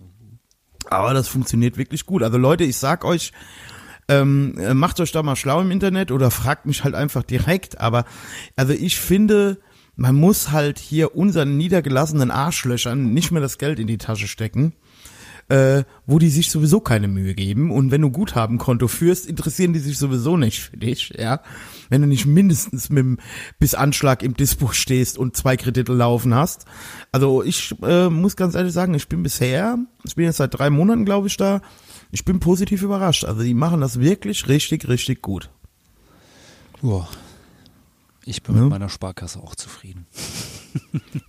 Speaker 2: aber das funktioniert wirklich gut. Also Leute, ich sag euch, ähm, äh, macht euch da mal schlau im Internet oder fragt mich halt einfach direkt. Aber also ich finde, man muss halt hier unseren niedergelassenen Arschlöchern nicht mehr das Geld in die Tasche stecken, äh, wo die sich sowieso keine Mühe geben. Und wenn du Guthabenkonto führst, interessieren die sich sowieso nicht für dich, ja. Wenn du nicht mindestens mit dem bis Anschlag im Dispo stehst und zwei Kredite laufen hast. Also ich äh, muss ganz ehrlich sagen, ich bin bisher, ich bin jetzt seit drei Monaten, glaube ich, da. Ich bin positiv überrascht. Also die machen das wirklich richtig, richtig gut.
Speaker 1: Ja. Ich bin
Speaker 2: Ja.
Speaker 1: mit meiner Sparkasse auch zufrieden.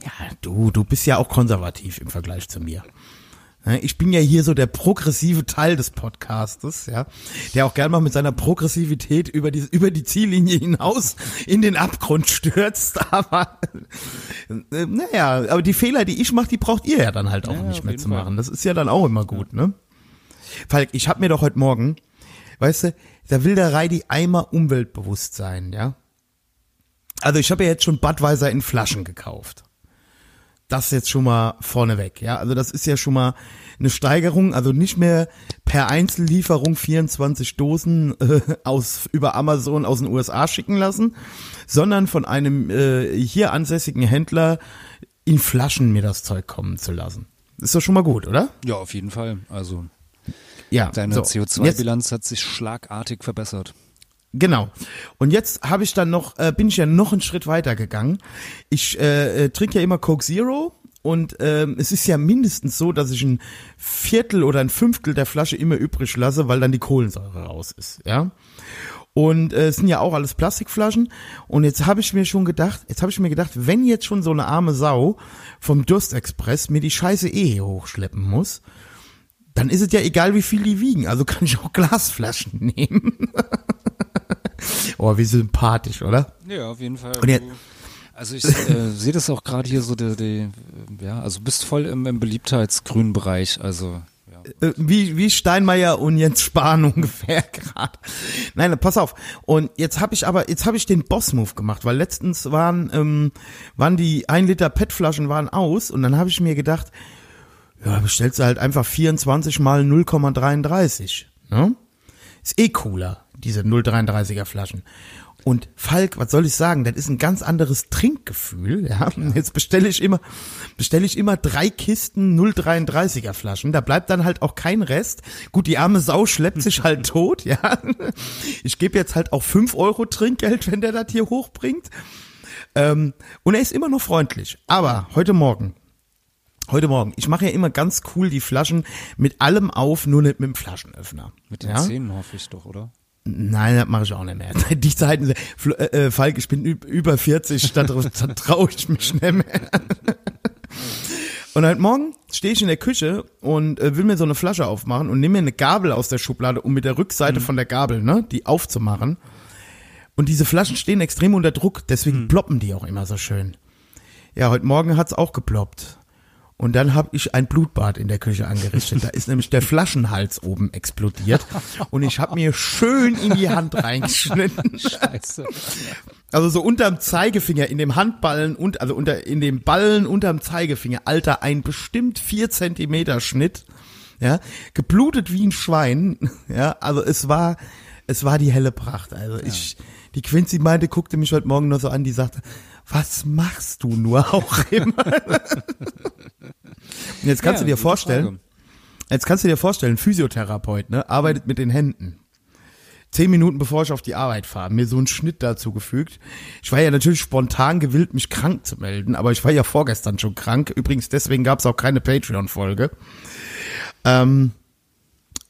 Speaker 2: Ja, du, du bist ja auch konservativ im Vergleich zu mir. Ich bin ja hier so der progressive Teil des Podcastes, ja, der auch gern mal mit seiner Progressivität über die, über die Ziellinie hinaus in den Abgrund stürzt, aber äh, naja, aber die Fehler, die ich mache, die braucht ihr ja dann halt auch
Speaker 1: Ja,
Speaker 2: nicht mehr zu
Speaker 1: Fall.
Speaker 2: machen. Das ist ja dann auch immer gut, ne? Falk, ich hab mir doch heute Morgen, weißt du, da will der Reidi einmal umweltbewusst sein, ja? Also ich habe ja jetzt schon Budweiser in Flaschen gekauft. Das jetzt schon mal vorneweg, ja. Also das ist ja schon mal eine Steigerung, also nicht mehr per Einzellieferung 24 Dosen äh, aus über Amazon aus den USA schicken lassen, sondern von einem äh, hier ansässigen Händler in Flaschen mir das Zeug kommen zu lassen. Ist doch schon mal gut, oder?
Speaker 1: Ja, auf jeden Fall. Also
Speaker 2: Ja.
Speaker 1: deine
Speaker 2: so. Jetzt-
Speaker 1: CO2-Bilanz hat sich schlagartig verbessert.
Speaker 2: Genau. Und jetzt habe ich dann noch, äh, bin ich ja noch einen Schritt weiter gegangen. Ich äh, äh, trinke ja immer Coke Zero und ähm, es ist ja mindestens so, dass ich ein Viertel oder ein Fünftel der Flasche immer übrig lasse, weil dann die Kohlensäure raus ist, ja. Und äh, es sind ja auch alles Plastikflaschen. Und jetzt habe ich mir schon gedacht, jetzt habe ich mir gedacht, wenn jetzt schon so eine arme Sau vom Durstexpress mir die Scheiße eh hochschleppen muss, dann ist es ja egal, wie viel die wiegen. Also kann ich auch Glasflaschen nehmen. oh, wie sympathisch, oder?
Speaker 1: Ja, auf jeden Fall.
Speaker 2: Jetzt-
Speaker 1: also ich äh, sehe das auch gerade hier so, die, die, ja, also bist voll im, im Beliebtheitsgrünen Bereich. Also
Speaker 2: äh, wie, wie Steinmeier und Jens Spahn ungefähr gerade. Nein, pass auf. Und jetzt habe ich aber, jetzt habe ich den Boss-Move gemacht, weil letztens waren, ähm, waren die 1 Liter PET-Flaschen waren aus und dann habe ich mir gedacht, ja, bestellst du halt einfach 24 mal 0,33. Ne? Ist eh cooler, diese 0,33er Flaschen. Und Falk, was soll ich sagen, das ist ein ganz anderes Trinkgefühl. Ja? Jetzt bestelle ich immer, bestelle ich immer drei Kisten 0,33er Flaschen. Da bleibt dann halt auch kein Rest. Gut, die arme Sau schleppt sich halt tot. Ja, ich gebe jetzt halt auch fünf Euro Trinkgeld, wenn der das hier hochbringt. Ähm, und er ist immer noch freundlich. Aber heute Morgen Heute Morgen. Ich mache ja immer ganz cool die Flaschen mit allem auf, nur nicht mit dem Flaschenöffner.
Speaker 1: Mit den
Speaker 2: ja?
Speaker 1: Zähnen hoffe ich doch, oder?
Speaker 2: Nein, das mache ich auch nicht mehr. Die Zeiten, äh, äh, Falk, ich bin über 40, da, da traue ich mich nicht mehr. Und heute Morgen stehe ich in der Küche und äh, will mir so eine Flasche aufmachen und nehme mir eine Gabel aus der Schublade, um mit der Rückseite mhm. von der Gabel, ne, die aufzumachen. Und diese Flaschen stehen extrem unter Druck, deswegen mhm. ploppen die auch immer so schön. Ja, heute Morgen hat's auch geploppt. Und dann habe ich ein Blutbad in der Küche angerichtet. Da ist nämlich der Flaschenhals oben explodiert. Und ich habe mir schön in die Hand reingeschnitten. Scheiße. Also so unterm Zeigefinger, in dem Handballen und also unter in dem Ballen unterm Zeigefinger, Alter, ein bestimmt vier Zentimeter Schnitt. Ja, geblutet wie ein Schwein. Ja, also es war, es war die helle Pracht. Also ja. ich, die Quincy meinte, guckte mich heute Morgen noch so an, die sagte, was machst du nur auch immer? jetzt kannst ja, du dir vorstellen, Frage. jetzt kannst du dir vorstellen, Physiotherapeut, ne, arbeitet mit den Händen. Zehn Minuten bevor ich auf die Arbeit fahre, mir so einen Schnitt dazu gefügt. Ich war ja natürlich spontan gewillt, mich krank zu melden, aber ich war ja vorgestern schon krank. Übrigens, deswegen gab es auch keine Patreon-Folge. Ähm,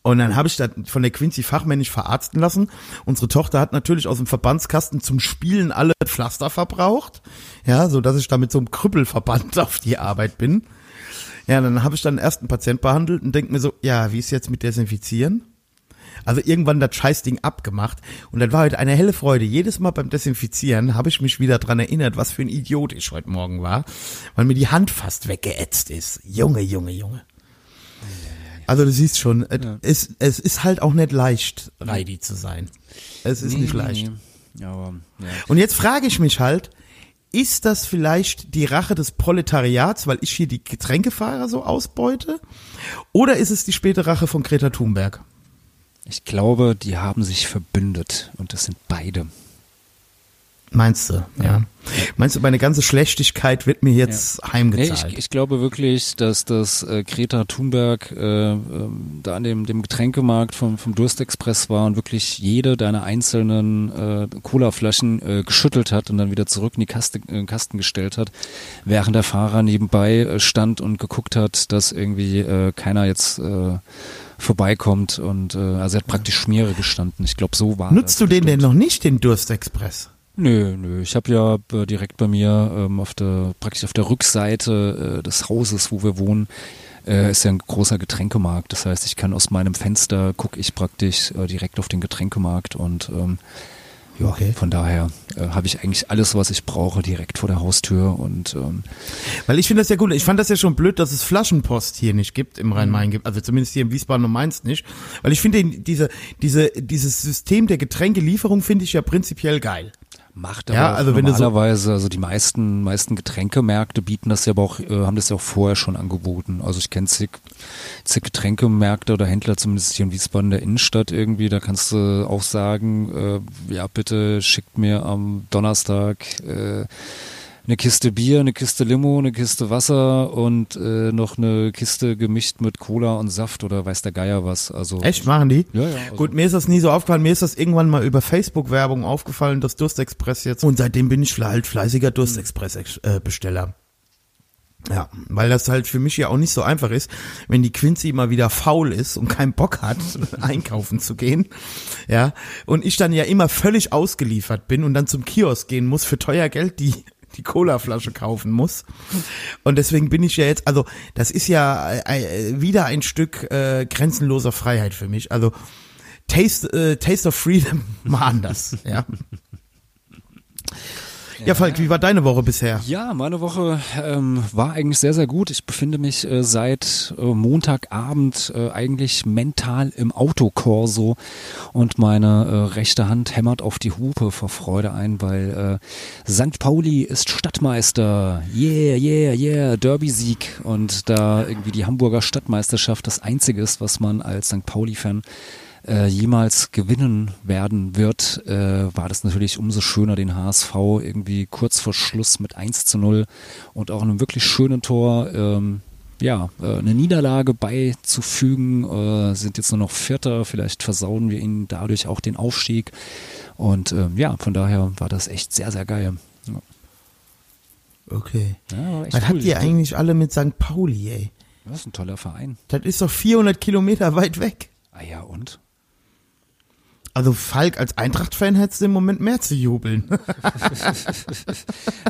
Speaker 2: und dann habe ich das von der Quincy fachmännisch verarzten lassen. Unsere Tochter hat natürlich aus dem Verbandskasten zum Spielen alle Pflaster verbraucht. Ja, so dass ich da mit so einem Krüppelverband auf die Arbeit bin. Ja, dann habe ich dann erst einen Patient behandelt und denke mir so, ja, wie ist jetzt mit Desinfizieren? Also irgendwann das Scheißding abgemacht und dann war heute eine helle Freude. Jedes Mal beim Desinfizieren habe ich mich wieder dran erinnert, was für ein Idiot ich heute Morgen war, weil mir die Hand fast weggeätzt ist. Junge, Junge, Junge. Also du siehst schon, ja. es, es ist halt auch nicht leicht, Reidi zu sein. Es ist nee, nicht leicht. Nee. Aber, ja. Und jetzt frage ich mich halt, ist das vielleicht die Rache des Proletariats, weil ich hier die Getränkefahrer so ausbeute? Oder ist es die späte Rache von Greta Thunberg?
Speaker 1: Ich glaube, die haben sich verbündet und das sind beide.
Speaker 2: Meinst du, ja. ja. Meinst du, meine ganze Schlechtigkeit wird mir jetzt ja. heimgezahlt?
Speaker 1: Nee, ich, ich, glaube wirklich, dass das äh, Greta Thunberg äh, äh, da an dem, dem Getränkemarkt vom, vom Durstexpress war und wirklich jede deiner einzelnen äh, Colaflaschen äh, geschüttelt hat und dann wieder zurück in die Kaste, äh, Kasten gestellt hat, während der Fahrer nebenbei äh, stand und geguckt hat, dass irgendwie äh, keiner jetzt äh, vorbeikommt und äh, also er hat praktisch Schmiere gestanden. Ich glaube, so war
Speaker 2: Nutzt du den denn noch nicht, den Durstexpress?
Speaker 1: Nö, nö. Ich habe ja äh, direkt bei mir ähm, auf der praktisch auf der Rückseite äh, des Hauses, wo wir wohnen, äh, ist ja ein großer Getränkemarkt. Das heißt, ich kann aus meinem Fenster gucke ich praktisch äh, direkt auf den Getränkemarkt und ähm, ja, okay. von daher äh, habe ich eigentlich alles, was ich brauche, direkt vor der Haustür und ähm,
Speaker 2: weil ich finde das ja gut. Ich fand das ja schon blöd, dass es Flaschenpost hier nicht gibt im Rhein-Main gibt, also zumindest hier im Wiesbaden und Mainz nicht, weil ich finde diese diese dieses System der Getränkelieferung finde ich ja prinzipiell geil.
Speaker 1: Macht aber ja, also normalerweise, so also die meisten, meisten Getränkemärkte bieten das ja aber auch, äh, haben das ja auch vorher schon angeboten. Also ich kenne zig, zig Getränkemärkte oder Händler, zumindest hier in Wiesbaden der Innenstadt irgendwie, da kannst du auch sagen, äh, ja bitte schickt mir am Donnerstag äh, eine Kiste Bier, eine Kiste Limo, eine Kiste Wasser und äh, noch eine Kiste gemischt mit Cola und Saft oder weiß der Geier was. Also
Speaker 2: echt machen die? Ja, ja. Also Gut, mir ist das nie so aufgefallen. Mir ist das irgendwann mal über Facebook-Werbung aufgefallen, das Durstexpress jetzt. Und seitdem bin ich halt fleißiger Durstexpress-Besteller. Ja, weil das halt für mich ja auch nicht so einfach ist, wenn die Quincy mal wieder faul ist und keinen Bock hat, einkaufen zu gehen. Ja, und ich dann ja immer völlig ausgeliefert bin und dann zum Kiosk gehen muss für teuer Geld die die Cola-Flasche kaufen muss. Und deswegen bin ich ja jetzt, also das ist ja äh, wieder ein Stück äh, grenzenloser Freiheit für mich. Also Taste, äh, Taste of Freedom mal anders, ja. Ja, Falk, wie war deine Woche bisher?
Speaker 1: Ja, meine Woche ähm, war eigentlich sehr, sehr gut. Ich befinde mich äh, seit äh, Montagabend äh, eigentlich mental im Autokorso und meine äh, rechte Hand hämmert auf die Hupe vor Freude ein, weil äh, St. Pauli ist Stadtmeister. Yeah, yeah, yeah, Derby-Sieg. Und da irgendwie die Hamburger Stadtmeisterschaft das Einzige ist, was man als St. Pauli-Fan äh, jemals gewinnen werden wird, äh, war das natürlich umso schöner, den HSV irgendwie kurz vor Schluss mit 1 zu 0 und auch einem wirklich schönen Tor ähm, ja, äh, eine Niederlage beizufügen, äh, sind jetzt nur noch Vierter, vielleicht versauen wir ihnen dadurch auch den Aufstieg. Und ähm, ja, von daher war das echt sehr, sehr geil. Ja.
Speaker 2: Okay.
Speaker 1: Ja,
Speaker 2: Was cool. habt ihr eigentlich alle mit St. Pauli, ey?
Speaker 1: Das ist ein toller Verein.
Speaker 2: Das ist doch 400 Kilometer weit weg.
Speaker 1: Ah ja, und?
Speaker 2: Also Falk als Eintracht-Fan hättest du im Moment mehr zu jubeln.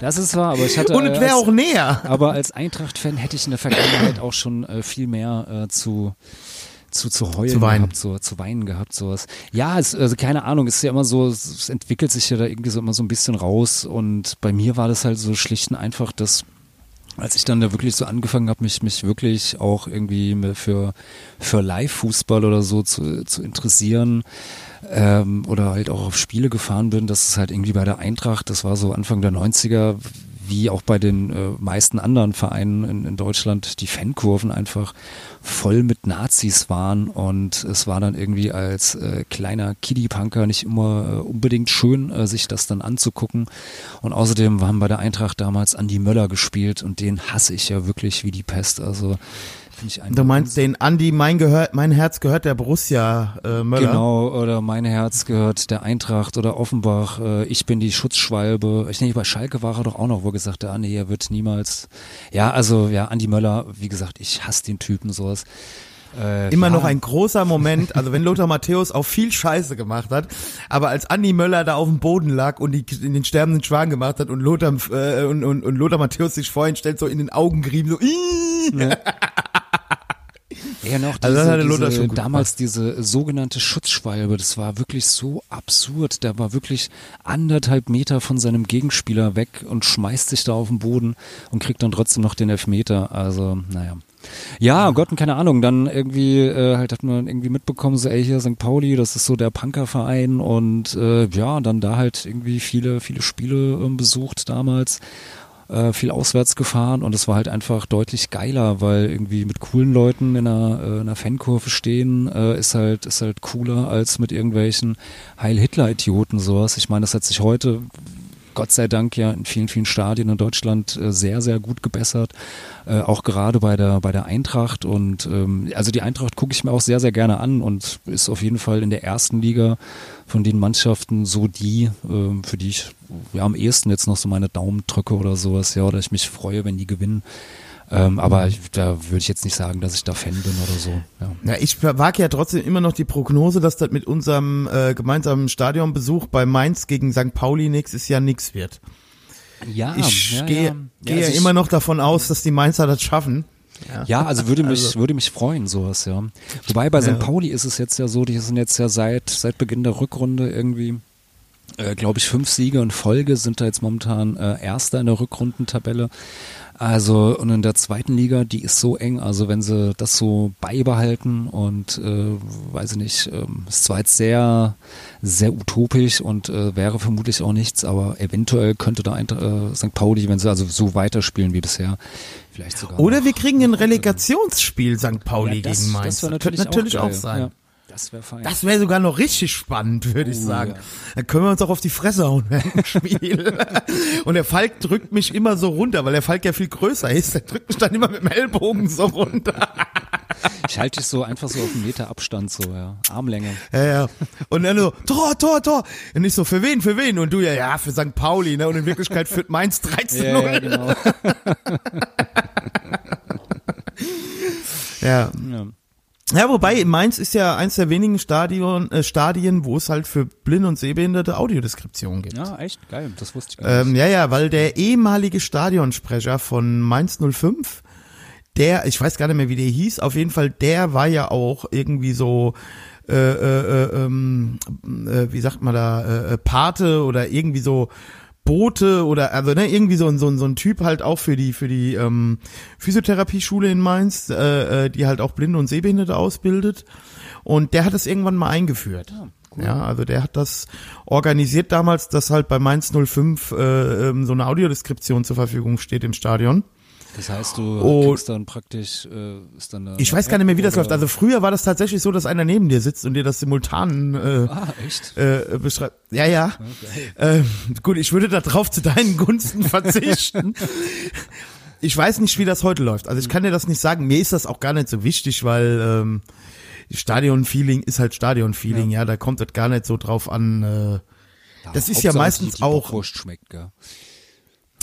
Speaker 1: das ist wahr, aber ich hatte.
Speaker 2: Und es wäre auch näher.
Speaker 1: Aber als Eintracht-Fan hätte ich in der Vergangenheit auch schon äh, viel mehr äh, zu zu, zu heulen
Speaker 2: zu weinen.
Speaker 1: gehabt, so, zu weinen gehabt, sowas. Ja, es, also keine Ahnung, es ist ja immer so, es entwickelt sich ja da irgendwie so immer so ein bisschen raus und bei mir war das halt so schlicht und einfach, dass als ich dann da wirklich so angefangen habe, mich, mich wirklich auch irgendwie für, für Live-Fußball oder so zu, zu interessieren, ähm, oder halt auch auf Spiele gefahren bin, das ist halt irgendwie bei der Eintracht, das war so Anfang der 90er, wie auch bei den äh, meisten anderen Vereinen in, in Deutschland, die Fankurven einfach voll mit Nazis waren und es war dann irgendwie als äh, kleiner Kiddie-Punker nicht immer äh, unbedingt schön, äh, sich das dann anzugucken. Und außerdem haben bei der Eintracht damals Andi Möller gespielt und den hasse ich ja wirklich wie die Pest. Also
Speaker 2: Du meinst den Andi, mein, gehört, mein Herz gehört der Borussia äh, Möller?
Speaker 1: Genau, oder mein Herz gehört der Eintracht oder Offenbach. Äh, ich bin die Schutzschwalbe. Ich denke, bei Schalke war er doch auch noch, wo gesagt hat, ah, nee, er wird niemals. Ja, also ja, Andi Möller, wie gesagt, ich hasse den Typen sowas.
Speaker 2: Äh, Immer ja. noch ein großer Moment, also wenn Lothar Matthäus auch viel Scheiße gemacht hat, aber als Andi Möller da auf dem Boden lag und die, in den sterbenden Schwan gemacht hat und Lothar, äh, und, und, und Lothar Matthäus sich vorhin stellt, so in den Augen gerieben, so, ja.
Speaker 1: Ja, noch diese, also diese damals gemacht. diese sogenannte Schutzschwalbe, das war wirklich so absurd. Der war wirklich anderthalb Meter von seinem Gegenspieler weg und schmeißt sich da auf den Boden und kriegt dann trotzdem noch den Elfmeter. Also, naja. Ja, Gott, keine Ahnung. Dann irgendwie äh, halt hat man irgendwie mitbekommen, so ey hier St. Pauli, das ist so der Punkerverein und äh, ja, dann da halt irgendwie viele viele Spiele äh, besucht damals äh, viel auswärts gefahren und es war halt einfach deutlich geiler, weil irgendwie mit coolen Leuten in einer, äh, in einer Fankurve stehen äh, ist halt ist halt cooler als mit irgendwelchen Heil Hitler Idioten sowas. Ich meine, das hat sich heute Gott sei Dank ja in vielen, vielen Stadien in Deutschland äh, sehr, sehr gut gebessert. Äh, auch gerade bei der, bei der Eintracht. Und ähm, also die Eintracht gucke ich mir auch sehr, sehr gerne an und ist auf jeden Fall in der ersten Liga von den Mannschaften so die, äh, für die ich ja am ehesten jetzt noch so meine Daumen drücke oder sowas, ja, oder ich mich freue, wenn die gewinnen. Ähm, aber ich, da würde ich jetzt nicht sagen, dass ich da Fan bin oder so. Ja,
Speaker 2: ja ich wage ja trotzdem immer noch die Prognose, dass das mit unserem äh, gemeinsamen Stadionbesuch bei Mainz gegen St. Pauli nächstes Jahr nichts wird.
Speaker 1: Ja,
Speaker 2: ich
Speaker 1: ja,
Speaker 2: gehe,
Speaker 1: ja.
Speaker 2: gehe
Speaker 1: also
Speaker 2: ja immer noch davon aus, dass die Mainzer das schaffen.
Speaker 1: Ja, ja also würde mich, also. würde mich freuen, sowas, ja. Wobei bei St. Pauli ist es jetzt ja so, die sind jetzt ja seit, seit Beginn der Rückrunde irgendwie äh, glaube ich, fünf Siege in Folge sind da jetzt momentan äh, Erster in der Rückrundentabelle. Also und in der zweiten Liga, die ist so eng, also wenn sie das so beibehalten und äh, weiß ich nicht, ähm, ist zwar jetzt sehr, sehr utopisch und äh, wäre vermutlich auch nichts, aber eventuell könnte da ein, äh, St. Pauli, wenn sie also so weiterspielen wie bisher, vielleicht sogar.
Speaker 2: Oder wir kriegen ein Relegationsspiel St. Pauli
Speaker 1: ja, das,
Speaker 2: gegen Mainz.
Speaker 1: Das, das natürlich, natürlich auch, auch sein. Ja.
Speaker 2: Das wäre fein. Das wäre sogar noch richtig spannend, würde ich oh, sagen. Ja. Dann können wir uns auch auf die Fresse hauen im Spiel. Und der Falk drückt mich immer so runter, weil der Falk ja viel größer ist. Der drückt mich dann immer mit dem Ellbogen so runter.
Speaker 1: Ich halte dich so einfach so auf einen Meter Abstand, so, ja. Armlänge.
Speaker 2: Ja, ja. Und dann so, Tor, Tor, Tor. Und ich so, für wen, für wen? Und du ja, ja, für St. Pauli, ne? Und in Wirklichkeit führt Mainz 13 0 ja, ja, genau. ja. ja. Ja, wobei Mainz ist ja eins der wenigen Stadion, äh, Stadien, wo es halt für Blinde und Sehbehinderte Audiodeskription gibt.
Speaker 1: Ja, echt geil, das wusste ich gar
Speaker 2: nicht. Ähm, ja, ja, weil der ehemalige Stadionsprecher von Mainz 05, der, ich weiß gar nicht mehr, wie der hieß, auf jeden Fall, der war ja auch irgendwie so äh, äh, äh, ähm, äh, wie sagt man da, äh, äh Pate oder irgendwie so Bote oder also ne, irgendwie so ein so ein so ein Typ halt auch für die für die ähm, Physiotherapieschule in Mainz, äh, äh, die halt auch Blinde und Sehbehinderte ausbildet. Und der hat es irgendwann mal eingeführt.
Speaker 1: Ah,
Speaker 2: Ja, also der hat das organisiert damals, dass halt bei Mainz 05 äh, ähm, so eine Audiodeskription zur Verfügung steht im Stadion.
Speaker 1: Das heißt, du
Speaker 2: Oh.
Speaker 1: kriegst dann praktisch, äh, ist dann da
Speaker 2: Ich weiß gar nicht mehr, wie das läuft. Also früher war das tatsächlich so, dass einer neben dir sitzt und dir das simultan äh,
Speaker 1: ah, echt?
Speaker 2: äh, beschreibt. Ja, ja. Äh, gut, ich würde da drauf zu deinen Gunsten verzichten. Ich weiß nicht, wie das heute läuft. Also ich kann dir das nicht sagen. Mir ist das auch gar nicht so wichtig, weil ähm, Stadion-Feeling ist halt Stadion-Feeling. Ja. da kommt das gar nicht so drauf an. Äh, das ist ja meistens auch-
Speaker 1: Bockwurst schmeckt, gell?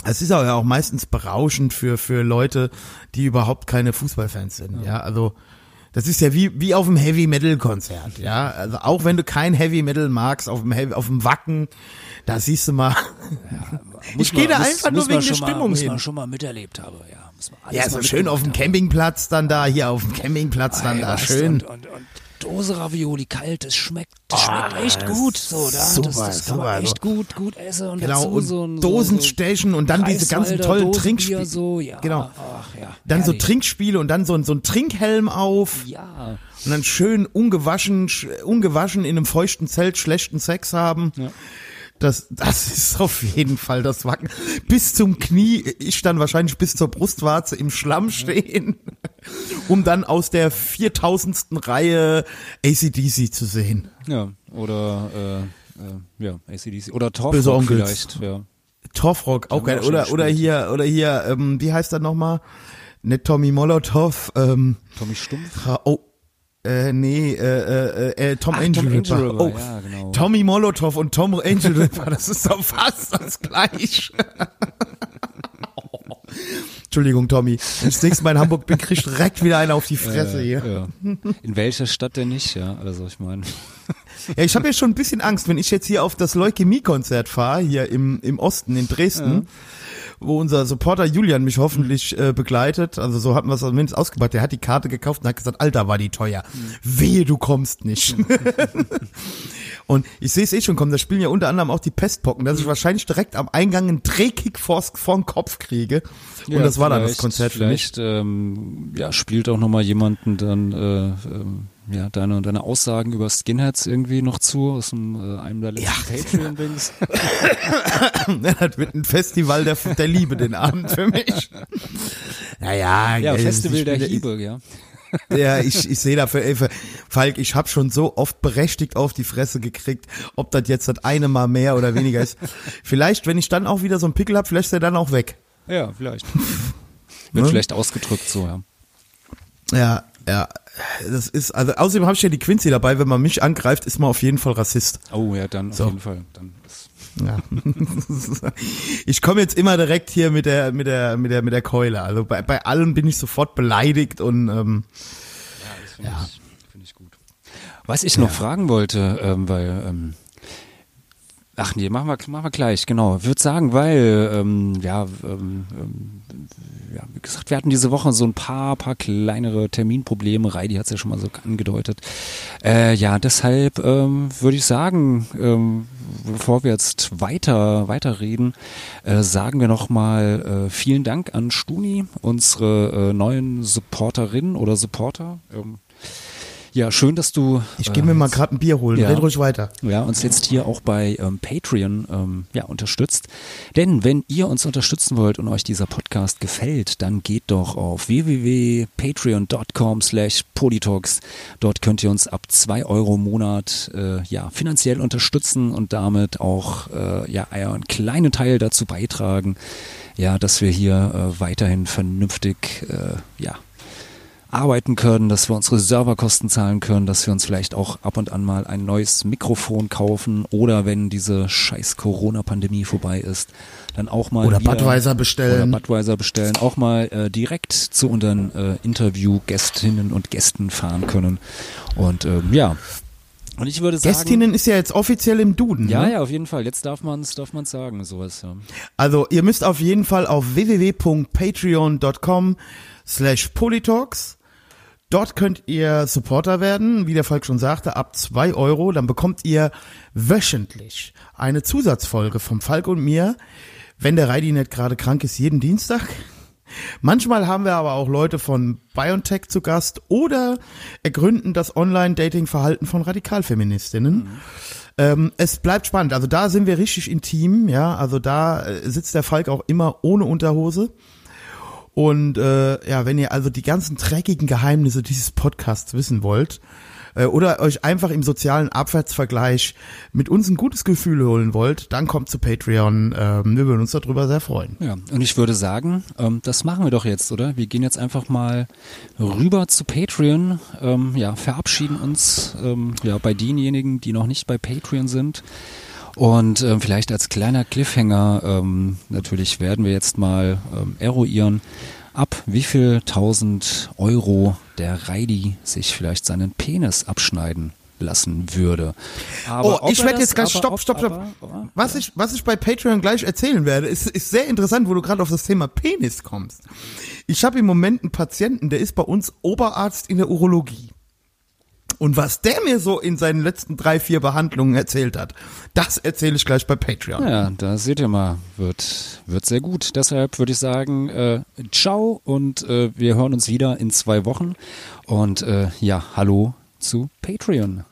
Speaker 2: Es ist aber ja auch meistens berauschend für für Leute, die überhaupt keine Fußballfans sind. Ja, also das ist ja wie wie auf einem Heavy Metal Konzert. Ja, also auch wenn du kein Heavy Metal magst, auf dem Heavy, auf dem Wacken, da siehst du mal.
Speaker 1: Muss
Speaker 2: ich gehe da
Speaker 1: muss-
Speaker 2: einfach
Speaker 1: muss
Speaker 2: nur
Speaker 1: man
Speaker 2: wegen der
Speaker 1: schon mal,
Speaker 2: Stimmung
Speaker 1: muss
Speaker 2: hin.
Speaker 1: man schon mal miterlebt haben, ja. Muss man alles
Speaker 2: Ja, so schön auf dem. Campingplatz dann da, hier auf dem Campingplatz dann
Speaker 1: Ey,
Speaker 2: da, schön.
Speaker 1: Und, und, und Dose Ravioli kalt, das schmeckt, das schmeckt
Speaker 2: Ah,
Speaker 1: echt
Speaker 2: das
Speaker 1: gut. So, da,
Speaker 2: super,
Speaker 1: das, das kann
Speaker 2: super,
Speaker 1: man echt gut, gut essen und
Speaker 2: Genau, und
Speaker 1: so ein
Speaker 2: Dosenstechen und dann diese ganzen tollen Trinkspiele.
Speaker 1: So, ja,
Speaker 2: Genau.
Speaker 1: Ach, ja,
Speaker 2: Dann so
Speaker 1: herrlich.
Speaker 2: Trinkspiele und dann so, ein- so ein Trinkhelm auf.
Speaker 1: Ja,
Speaker 2: Und dann schön ungewaschen, sch- ungewaschen in einem feuchten Zelt schlechten Sex haben.
Speaker 1: Ja.
Speaker 2: Das, das ist auf jeden Fall das Wacken. Bis zum Knie, ich dann wahrscheinlich bis zur Brustwarze im Schlamm stehen, um dann aus der 4000. Reihe ACDC zu sehen.
Speaker 1: ja. Oder, äh, äh, ja, ACDC. Oder Torfrock vielleicht, ja.
Speaker 2: Torfrock, auch geil. Oder, oder hier, oder hier, ähm, wie heißt er nochmal? Nicht Tommy Molotov, ähm,
Speaker 1: Tommy Stumpf.
Speaker 2: Oh, äh, nee, äh, äh, äh, Tom
Speaker 1: Ach,
Speaker 2: Angel
Speaker 1: Tom. Angel Ripper,
Speaker 2: Oh,
Speaker 1: ja, genau.
Speaker 2: Tommy Molotov und Tom Angel Ripper, das ist doch fast das gleiche. Entschuldigung, Tommy. Wenn ich das nächste Mal in Hamburg bin, krieg ich direkt wieder einen auf die Fresse hier.
Speaker 1: Ja. In welcher Stadt denn nicht, ja? Also ich meine.
Speaker 2: Ja, ich habe ja schon ein bisschen Angst, wenn ich jetzt hier auf das Leukämie-Konzert fahre, hier im, im Osten, in Dresden, wo unser Supporter Julian mich hoffentlich äh, begleitet. Also so hatten wir es zumindest ausgebracht. Der hat die Karte gekauft und hat gesagt, Alter, war die teuer. Wehe, du kommst nicht. und ich sehe es eh schon kommen, da spielen ja unter anderem auch die Pestpocken, dass ich wahrscheinlich direkt am Eingang einen Drehkick vors, vor den Kopf kriege. Und
Speaker 1: Ja,
Speaker 2: das war dann das
Speaker 1: vielleicht-
Speaker 2: Konzert für mich.
Speaker 1: Vielleicht ähm, ja, spielt auch nochmal jemanden dann äh, ähm, ja, deine, deine Aussagen über Skinheads irgendwie noch zu aus dem, äh, einem der letzten Patreon-Dings.
Speaker 2: das wird ein Festival der, der Liebe den Abend für mich. Naja,
Speaker 1: Ja,
Speaker 2: äh,
Speaker 1: Festival der Hiebe, ja.
Speaker 2: Ja, ich, ich sehe dafür, ey, für- Falk, ich habe schon so oft berechtigt auf die Fresse gekriegt, ob das jetzt das eine Mal mehr oder weniger ist. Vielleicht, wenn ich dann auch wieder so einen Pickel hab, vielleicht ist der dann auch weg.
Speaker 1: Ja, vielleicht. Wird
Speaker 2: Ne?
Speaker 1: vielleicht ausgedrückt so, ja.
Speaker 2: Ja, ja. Das ist, also außerdem habe ich ja die Quincy dabei, wenn man mich angreift, ist man auf jeden Fall Rassist.
Speaker 1: Oh ja, dann
Speaker 2: So.
Speaker 1: auf jeden Fall. Dann ist,
Speaker 2: Ja. Ich komme jetzt immer direkt hier mit der, mit der, mit der, mit der Keule. Also bei, bei allem bin ich sofort beleidigt und ähm,
Speaker 1: ja, das finde ich, find ich gut. Was ich noch fragen wollte, ähm, weil ähm, Ach nee, machen wir, machen wir gleich, genau. Würde sagen, weil, ähm, ja, ähm, ähm, ja, wie gesagt, wir hatten diese Woche so ein paar, paar kleinere Terminprobleme. Reidi hat es ja schon mal so angedeutet. Äh, ja, deshalb ähm, würde ich sagen, ähm, bevor wir jetzt weiter weiterreden, äh, sagen wir nochmal äh, vielen Dank an Stuni, unsere äh, neuen Supporterinnen oder Supporter. Ähm, ja, schön, dass du.
Speaker 2: ich gehe mir mal gerade ein Bier holen.
Speaker 1: ja.
Speaker 2: Red ruhig weiter.
Speaker 1: ja, uns jetzt hier auch bei ähm, Patreon ähm, ja, unterstützt. Denn wenn ihr uns unterstützen wollt und euch dieser Podcast gefällt, dann geht doch auf www.patreon.com slash polytalks. Dort könnt ihr uns ab zwei Euro im Monat äh, ja, finanziell unterstützen und damit auch äh, ja, einen kleinen Teil dazu beitragen, ja, dass wir hier äh, weiterhin vernünftig äh, ja, arbeiten können, dass wir unsere Serverkosten zahlen können, dass wir uns vielleicht auch ab und an mal ein neues Mikrofon kaufen oder wenn diese scheiß Corona-Pandemie vorbei ist, dann auch mal
Speaker 2: Oder Budweiser bestellen.
Speaker 1: Oder Budweiser bestellen, auch mal äh, direkt zu unseren äh, Interview-Gästinnen und Gästen fahren können. Und ähm, ja, und ich würde sagen,
Speaker 2: Gästinnen ist ja jetzt offiziell im Duden.
Speaker 1: ja,
Speaker 2: ne?
Speaker 1: ja, auf jeden Fall. Jetzt darf man es darf man's sagen, sowas. Ja.
Speaker 2: Also ihr müsst auf jeden Fall auf www.patreon.com slash polytalks. Dort könnt ihr Supporter werden, wie der Falk schon sagte, ab zwei Euro. Dann bekommt ihr wöchentlich eine Zusatzfolge vom Falk und mir, wenn der Reidi nicht gerade krank ist, jeden Dienstag. Manchmal haben wir aber auch Leute von BioNTech zu Gast oder ergründen das Online-Dating-Verhalten von Radikalfeministinnen. Mhm. Ähm, es bleibt spannend. Also da sind wir richtig intim, ja. Also da äh, sitzt der Falk auch immer ohne Unterhose. Und äh, ja, wenn ihr also die ganzen dreckigen Geheimnisse dieses Podcasts wissen wollt, äh, oder euch einfach im sozialen Abwärtsvergleich mit uns ein gutes Gefühl holen wollt, dann kommt zu Patreon. Ähm, wir würden uns darüber sehr freuen.
Speaker 1: Ja, und ich würde sagen, ähm, das machen wir doch jetzt, oder? Wir gehen jetzt einfach mal rüber zu Patreon, ähm, ja, verabschieden uns ähm, ja bei denjenigen, die noch nicht bei Patreon sind. Und ähm, vielleicht als kleiner Cliffhanger, ähm, natürlich werden wir jetzt mal ähm, eruieren, ab wie viel tausend Euro der Reidi sich vielleicht seinen Penis abschneiden lassen würde.
Speaker 2: Aber oh, ich werde jetzt gleich stopp, stopp, stopp. Aber, was ich was ich bei Patreon gleich erzählen werde, ist ist sehr interessant, wo du gerade auf das Thema Penis kommst. Ich habe im Moment einen Patienten, der ist bei uns Oberarzt in der Urologie. Und was der mir so in seinen letzten drei, vier Behandlungen erzählt hat, das erzähle ich gleich bei Patreon.
Speaker 1: Ja, da seht ihr mal, wird, wird sehr gut. Deshalb würde ich sagen, äh, ciao und äh, wir hören uns wieder in zwei Wochen. Und äh, ja, hallo zu Patreon.